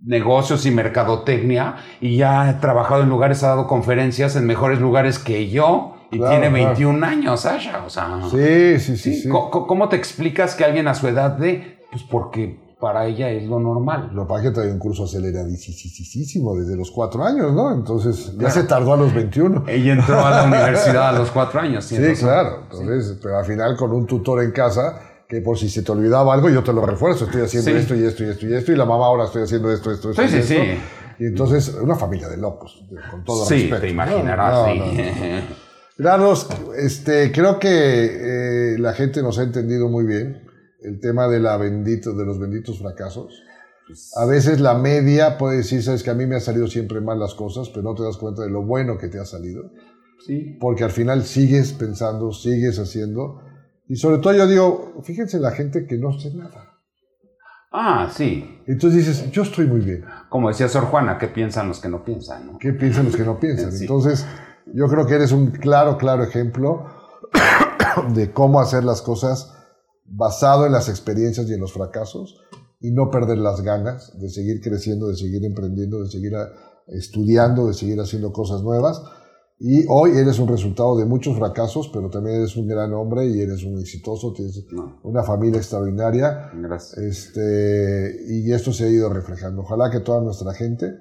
negocios y mercadotecnia y ya ha trabajado en lugares, ha dado conferencias en mejores lugares que yo y tiene 21 años, Sasha. O sea, sí, sí, sí. ¿Cómo, te explicas que alguien a su edad de, pues porque para ella es lo normal. Lo que trae un curso aceleradísimo desde los cuatro años, ¿no? Entonces ya se tardó a los 21. Ella entró a la <laughs> universidad a los cuatro años. Sí, claro. Entonces, pero al final con un tutor en casa que por si se te olvidaba algo, yo te lo refuerzo. Estoy haciendo esto y esto y esto y esto y la mamá ahora estoy haciendo esto, esto, esto. Sí, sí, sí. Y entonces, una familia de locos, con todo sí, respeto. te imaginarás, sí. <laughs> este, creo que eh, la gente nos ha entendido muy bien el tema de, la bendito, de los benditos fracasos. Pues a veces la media puede decir, sabes que a mí me han salido siempre mal las cosas, pero no te das cuenta de lo bueno que te ha salido. Sí. Porque al final sigues pensando, sigues haciendo. Y sobre todo yo digo, fíjense la gente que no hace nada. Ah, sí. Entonces dices, yo estoy muy bien. Como decía Sor Juana, ¿qué piensan los que no piensan? ¿Qué piensan los que no piensan? <laughs> Entonces, yo creo que eres un claro, claro ejemplo <coughs> de cómo hacer las cosas basado en las experiencias y en los fracasos y no perder las ganas de seguir creciendo, de seguir emprendiendo, de seguir estudiando, de seguir haciendo cosas nuevas. Y hoy eres un resultado de muchos fracasos, pero también eres un gran hombre y eres un exitoso, tienes una familia extraordinaria. Gracias. Este, y esto se ha ido reflejando. Ojalá que toda nuestra gente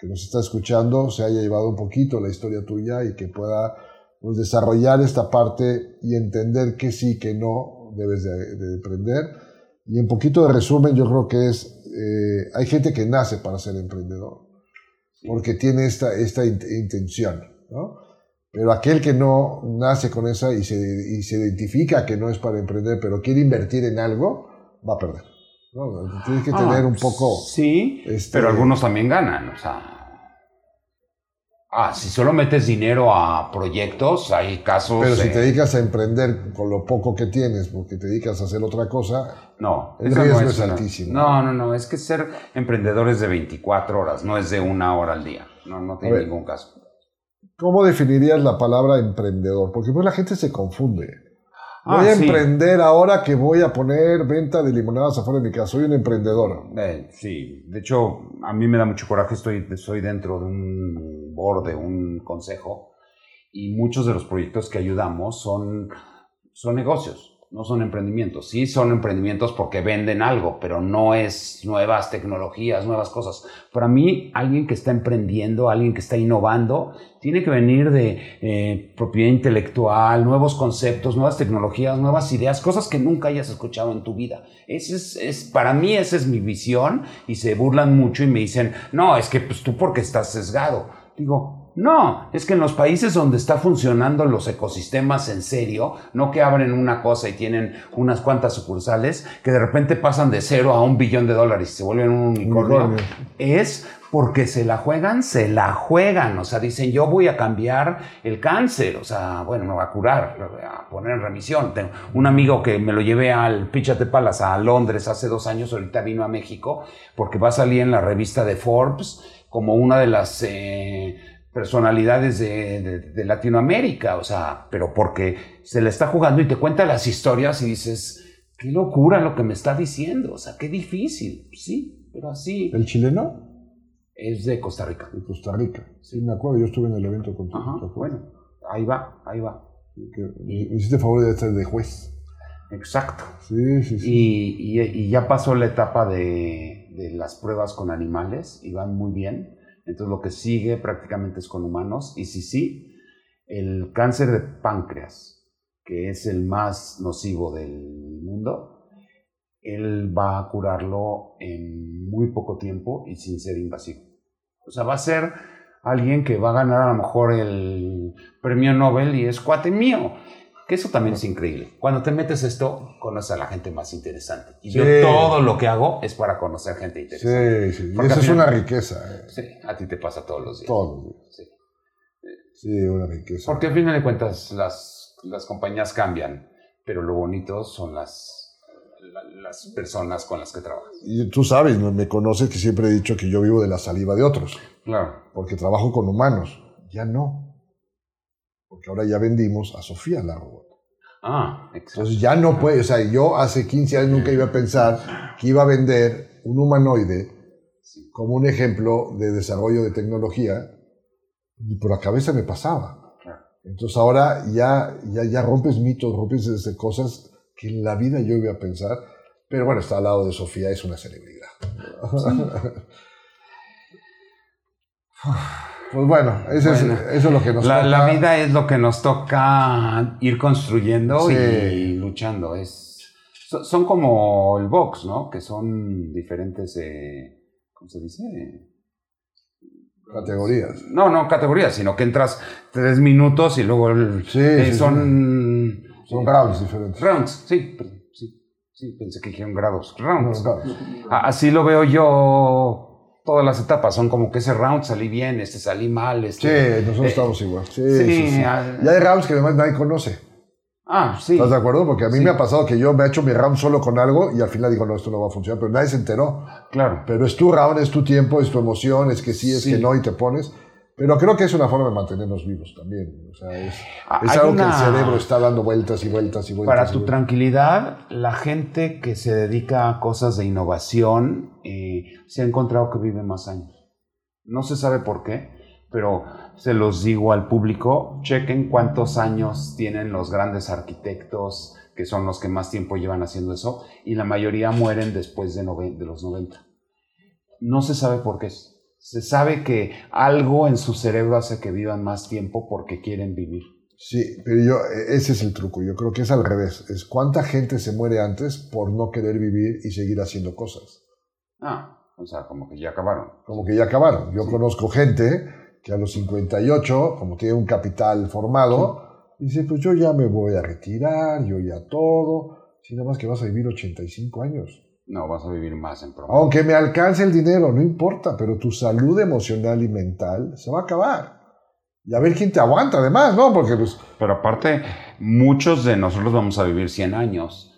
que nos está escuchando se haya llevado un poquito la historia tuya y que pueda pues, desarrollar esta parte y entender que sí, que no, debes de, emprender. Y en poquito de resumen, yo creo que es, eh, hay gente que nace para ser emprendedor, porque tiene esta, esta intención, ¿no? Pero aquel que no nace con esa y se, y se identifica que no es para emprender, pero quiere invertir en algo, va a perder. ¿no? Tienes que tener ah, un poco... Sí, este, pero algunos también ganan, o sea... Ah, si solo metes dinero a proyectos, hay casos. Pero si te dedicas a emprender con lo poco que tienes, porque te dedicas a hacer otra cosa, No, El riesgo no es una- altísimo. No, no, no, es que ser emprendedor es de 24 horas, no es de una hora al día. No, no tiene ver. ningún caso. ¿cómo definirías la palabra emprendedor? Porque pues la gente se confunde. Ah, Voy a sí. emprender ahora que voy a poner venta de limonadas afuera de mi casa. Soy un emprendedor. Eh, sí, de hecho, a mí me da mucho coraje, estoy, soy dentro de un board, de un consejo, y muchos de los proyectos que ayudamos son, son negocios, no son emprendimientos. Sí son emprendimientos porque venden algo, pero no es nuevas tecnologías, nuevas cosas. Para mí, alguien que está emprendiendo, alguien que está innovando, tiene que venir de eh, propiedad intelectual, nuevos conceptos, nuevas tecnologías, nuevas ideas, cosas que nunca hayas escuchado en tu vida. Ese es, para mí esa es mi visión y se burlan mucho y me dicen, no, es que pues, tú porque estás sesgado. Digo, no, es que en los países donde está funcionando los ecosistemas en serio, no que abren una cosa y tienen unas cuantas sucursales, que de repente pasan de cero a un billón de dólares y se vuelven un unicornio, Unicornio. es porque se la juegan, se la juegan. O sea, dicen, yo voy a cambiar el cáncer. O sea, bueno, me va a curar, voy a poner en remisión. Tengo un amigo que me lo llevé al Pichate Palace a Londres hace dos años, ahorita vino a México, porque va a salir en la revista de Forbes como una de las eh, personalidades de, de- de Latinoamérica. O sea, pero porque se le está jugando y te cuenta las historias y dices, qué locura lo que me está diciendo. O sea, qué difícil. Sí, pero así. ¿El chileno? Es de Costa Rica. De Costa Rica. Sí, me acuerdo. Yo estuve en el evento contigo. Ajá, bueno, ahí va, ahí va. Me me hiciste favor de estar de juez. Exacto. Sí, sí, sí. Y, y- y ya pasó la etapa de, de las pruebas con animales y van muy bien. Entonces lo que sigue prácticamente es con humanos. Y sí, sí, el cáncer de páncreas, que es el más nocivo del mundo, él va a curarlo en muy poco tiempo y sin ser invasivo. O sea, va a ser alguien que va a ganar a lo mejor el premio Nobel y es cuate mío. Que eso también es increíble. Cuando te metes esto, conoces a la gente más interesante. Y yo todo lo que hago es para conocer gente interesante. Sí, sí. Y eso es una riqueza. eh. Sí, a ti te pasa todos los días. Todos los días. Sí. Sí, una riqueza. Porque al final de cuentas las, las compañías cambian, pero lo bonito son las, la- las personas con las que trabajas. Y tú sabes, me conoces que siempre he dicho que yo vivo de la saliva de otros, Claro. porque trabajo con humanos. Ya no. Porque ahora ya vendimos a Sofía la robot. Ah, exacto. Entonces ya no puede, o sea, yo hace 15 años nunca iba a pensar que iba a vender un humanoide como un ejemplo de desarrollo de tecnología, y por la cabeza me pasaba. Entonces ahora ya, ya, ya rompes mitos, rompes este, cosas que en la vida yo iba a pensar, pero bueno, está al lado de Sofía, es una celebridad. <laughs> <laughs> Pues bueno, eso, Bueno. Es, eso es lo que nos La, toca. la vida es lo que nos toca ir construyendo Sí. y luchando. Es, so- son como el box, ¿no? Que son diferentes, eh, ¿cómo se dice? Categorías. No, no categorías, sino que entras tres minutos y luego el- Sí, eh, sí, son... Son rounds diferentes. Rounds, sí, sí, sí, pensé que dijeron grados. Rounds. No, Así lo veo yo todas las etapas. Son como que ese round salí bien, este salí mal. Este... Sí, nosotros Eh, estamos igual. Sí, sí, sí, ah, Y hay rounds que además nadie conoce. Ah, sí. ¿Estás de acuerdo? Porque a mí Sí. me ha pasado que yo me he hecho mi round solo con algo y al final digo, no, esto no va a funcionar, pero nadie se enteró. Claro. Pero es tu round, es tu tiempo, es tu emoción, es que sí, es Sí. que no y te pones. Pero creo que es una forma de mantenernos vivos también. O sea, es, Ah, es algo una- que el cerebro está dando vueltas y vueltas y vueltas. Para y tu vueltas. tranquilidad, la gente que se dedica a cosas de innovación eh, se ha encontrado que vive más años. No se sabe por qué, pero se los digo al público, chequen cuántos años tienen los grandes arquitectos, que son los que más tiempo llevan haciendo eso, y la mayoría mueren después de, de los 90. No se sabe por qué. Se sabe que algo en su cerebro hace que vivan más tiempo porque quieren vivir. Sí, pero yo, e, ese es el truco. Yo creo que es al revés. Es cuánta gente se muere antes por no querer vivir y seguir haciendo cosas. Ah, o sea, como que ya acabaron. como que ya acabaron. Yo conozco gente que a los 58, como tiene un capital formado, dice, pues yo ya me voy a retirar, yo ya todo, si nada más que vas a vivir 85 años. No, vas a vivir más en promedio. Aunque me alcance el dinero, no importa, pero tu salud emocional y mental se va a acabar. Y a ver quién te aguanta además, ¿no? Porque pues... Pero aparte, muchos de nosotros vamos a vivir 100 años.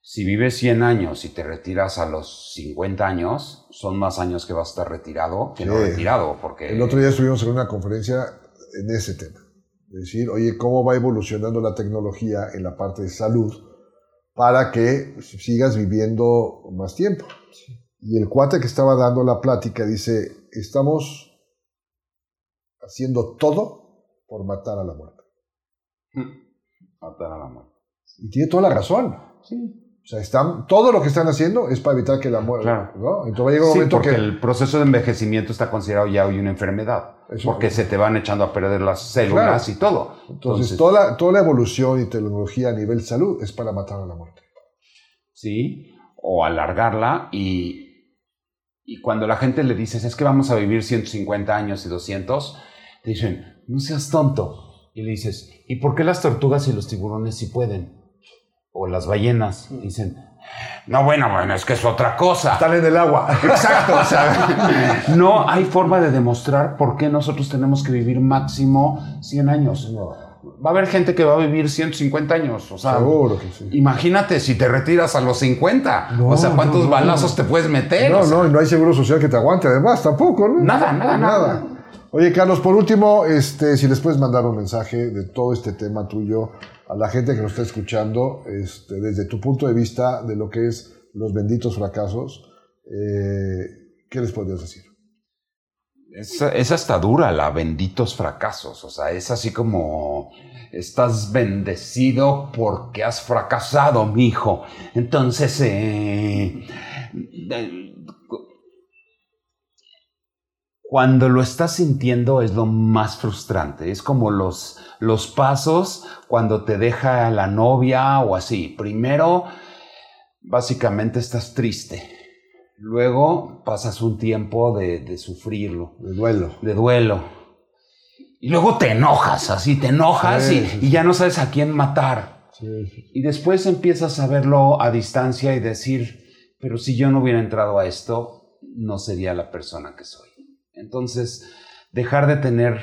Si vives 100 años y te retiras a los 50 años, son más años que vas a estar retirado que no retirado. Porque... El otro día estuvimos en una conferencia en ese tema. Es decir, oye, ¿cómo va evolucionando la tecnología en la parte de salud para que sigas viviendo más tiempo? Y el cuate que estaba dando la plática dice, estamos haciendo todo por matar a la muerte. Matar a la muerte. Y tiene toda la razón. Sí. O sea, están, todo lo que están haciendo es para evitar que la muerte. Claro. ¿no? Entonces un momento porque que. El proceso de envejecimiento está considerado ya hoy una enfermedad. porque se te van echando a perder las células y todo. Entonces, toda, la, toda la evolución y tecnología a nivel salud es para matar a la muerte. Sí, o alargarla y. Y cuando la gente le dices, es que vamos a vivir 150 años y 200, te dicen, no seas tonto. Y le dices, ¿y por qué las tortugas y los tiburones sí pueden? O las ballenas. dicen, no, bueno, bueno, es que es otra cosa. Están en el agua. <laughs> Exacto. O sea, no hay forma de demostrar por qué nosotros tenemos que vivir máximo 100 años. Va a haber gente que va a vivir 150 años. O sea, Seguro que sí. Imagínate si te retiras a los 50. o sea, ¿cuántos balazos te puedes meter? No, no, y no hay seguro social que te aguante además tampoco, ¿no? Nada, nada, nada. Oye, Carlos, por último, este, si les puedes mandar un mensaje de todo este tema tuyo a la gente que nos está escuchando, este, desde tu punto de vista de lo que es los benditos fracasos, eh, ¿qué les podrías decir? Es, hasta dura la benditos fracasos, o sea, es así como estás bendecido porque has fracasado, mi hijo. Entonces, eh, cuando lo estás sintiendo es lo más frustrante. Es como los, los pasos cuando te deja la novia o así. Primero, básicamente estás triste. Luego pasas un tiempo de, sufrirlo. De duelo. De duelo. Y luego te enojas, así, te enojas y, ya no sabes a quién matar. y después empiezas a verlo a distancia y decir, pero si yo no hubiera entrado a esto, no sería la persona que soy. Entonces, dejar de tener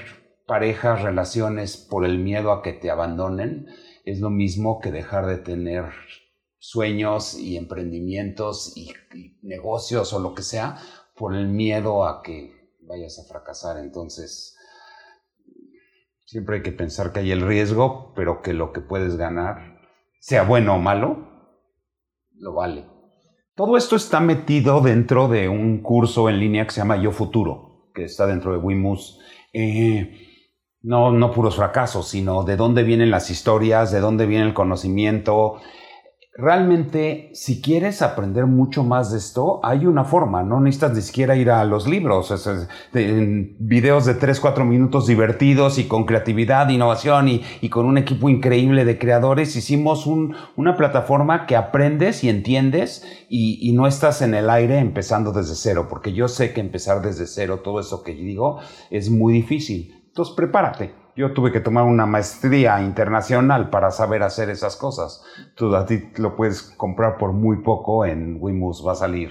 parejas, relaciones por el miedo a que te abandonen, es lo mismo que dejar de tener sueños y emprendimientos y, negocios o lo que sea por el miedo a que vayas a fracasar. Entonces, siempre hay que pensar que hay el riesgo, pero que lo que puedes ganar, sea bueno o malo, lo vale. Todo esto está metido dentro de un curso en línea que se llama Yo Futuro que está dentro de Wimus, eh, no, no puros fracasos, sino de dónde vienen las historias, de dónde viene el conocimiento. Realmente, si quieres aprender mucho más de esto, hay una forma, no necesitas ni siquiera ir a los libros, en videos de 3, 4 minutos divertidos y con creatividad, innovación y, con un equipo increíble de creadores, hicimos una plataforma que aprendes y entiendes y, no estás en el aire empezando desde cero, porque yo sé que empezar desde cero, todo eso que digo, es muy difícil. Entonces, prepárate. Yo tuve que tomar una maestría internacional para saber hacer esas cosas. Tú a ti lo puedes comprar por muy poco en Wimus, va a salir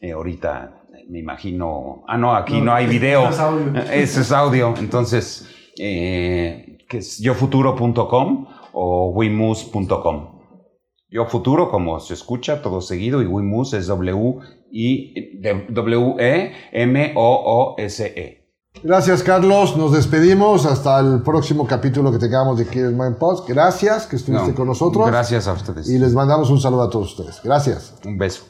eh, ahorita, me imagino. Ah, no, aquí no, hay video. Es audio. Ese es audio. Entonces, eh, que es yofuturo.com o wimus.com. Yo futuro, como se escucha todo seguido, y Wimus es W I W E M O O S E. Gracias, Carlos. Nos despedimos hasta el próximo capítulo que tengamos de Kids Mind Post. Gracias que estuviste con nosotros. Gracias a ustedes. Y les mandamos un saludo a todos ustedes. Gracias. Un beso.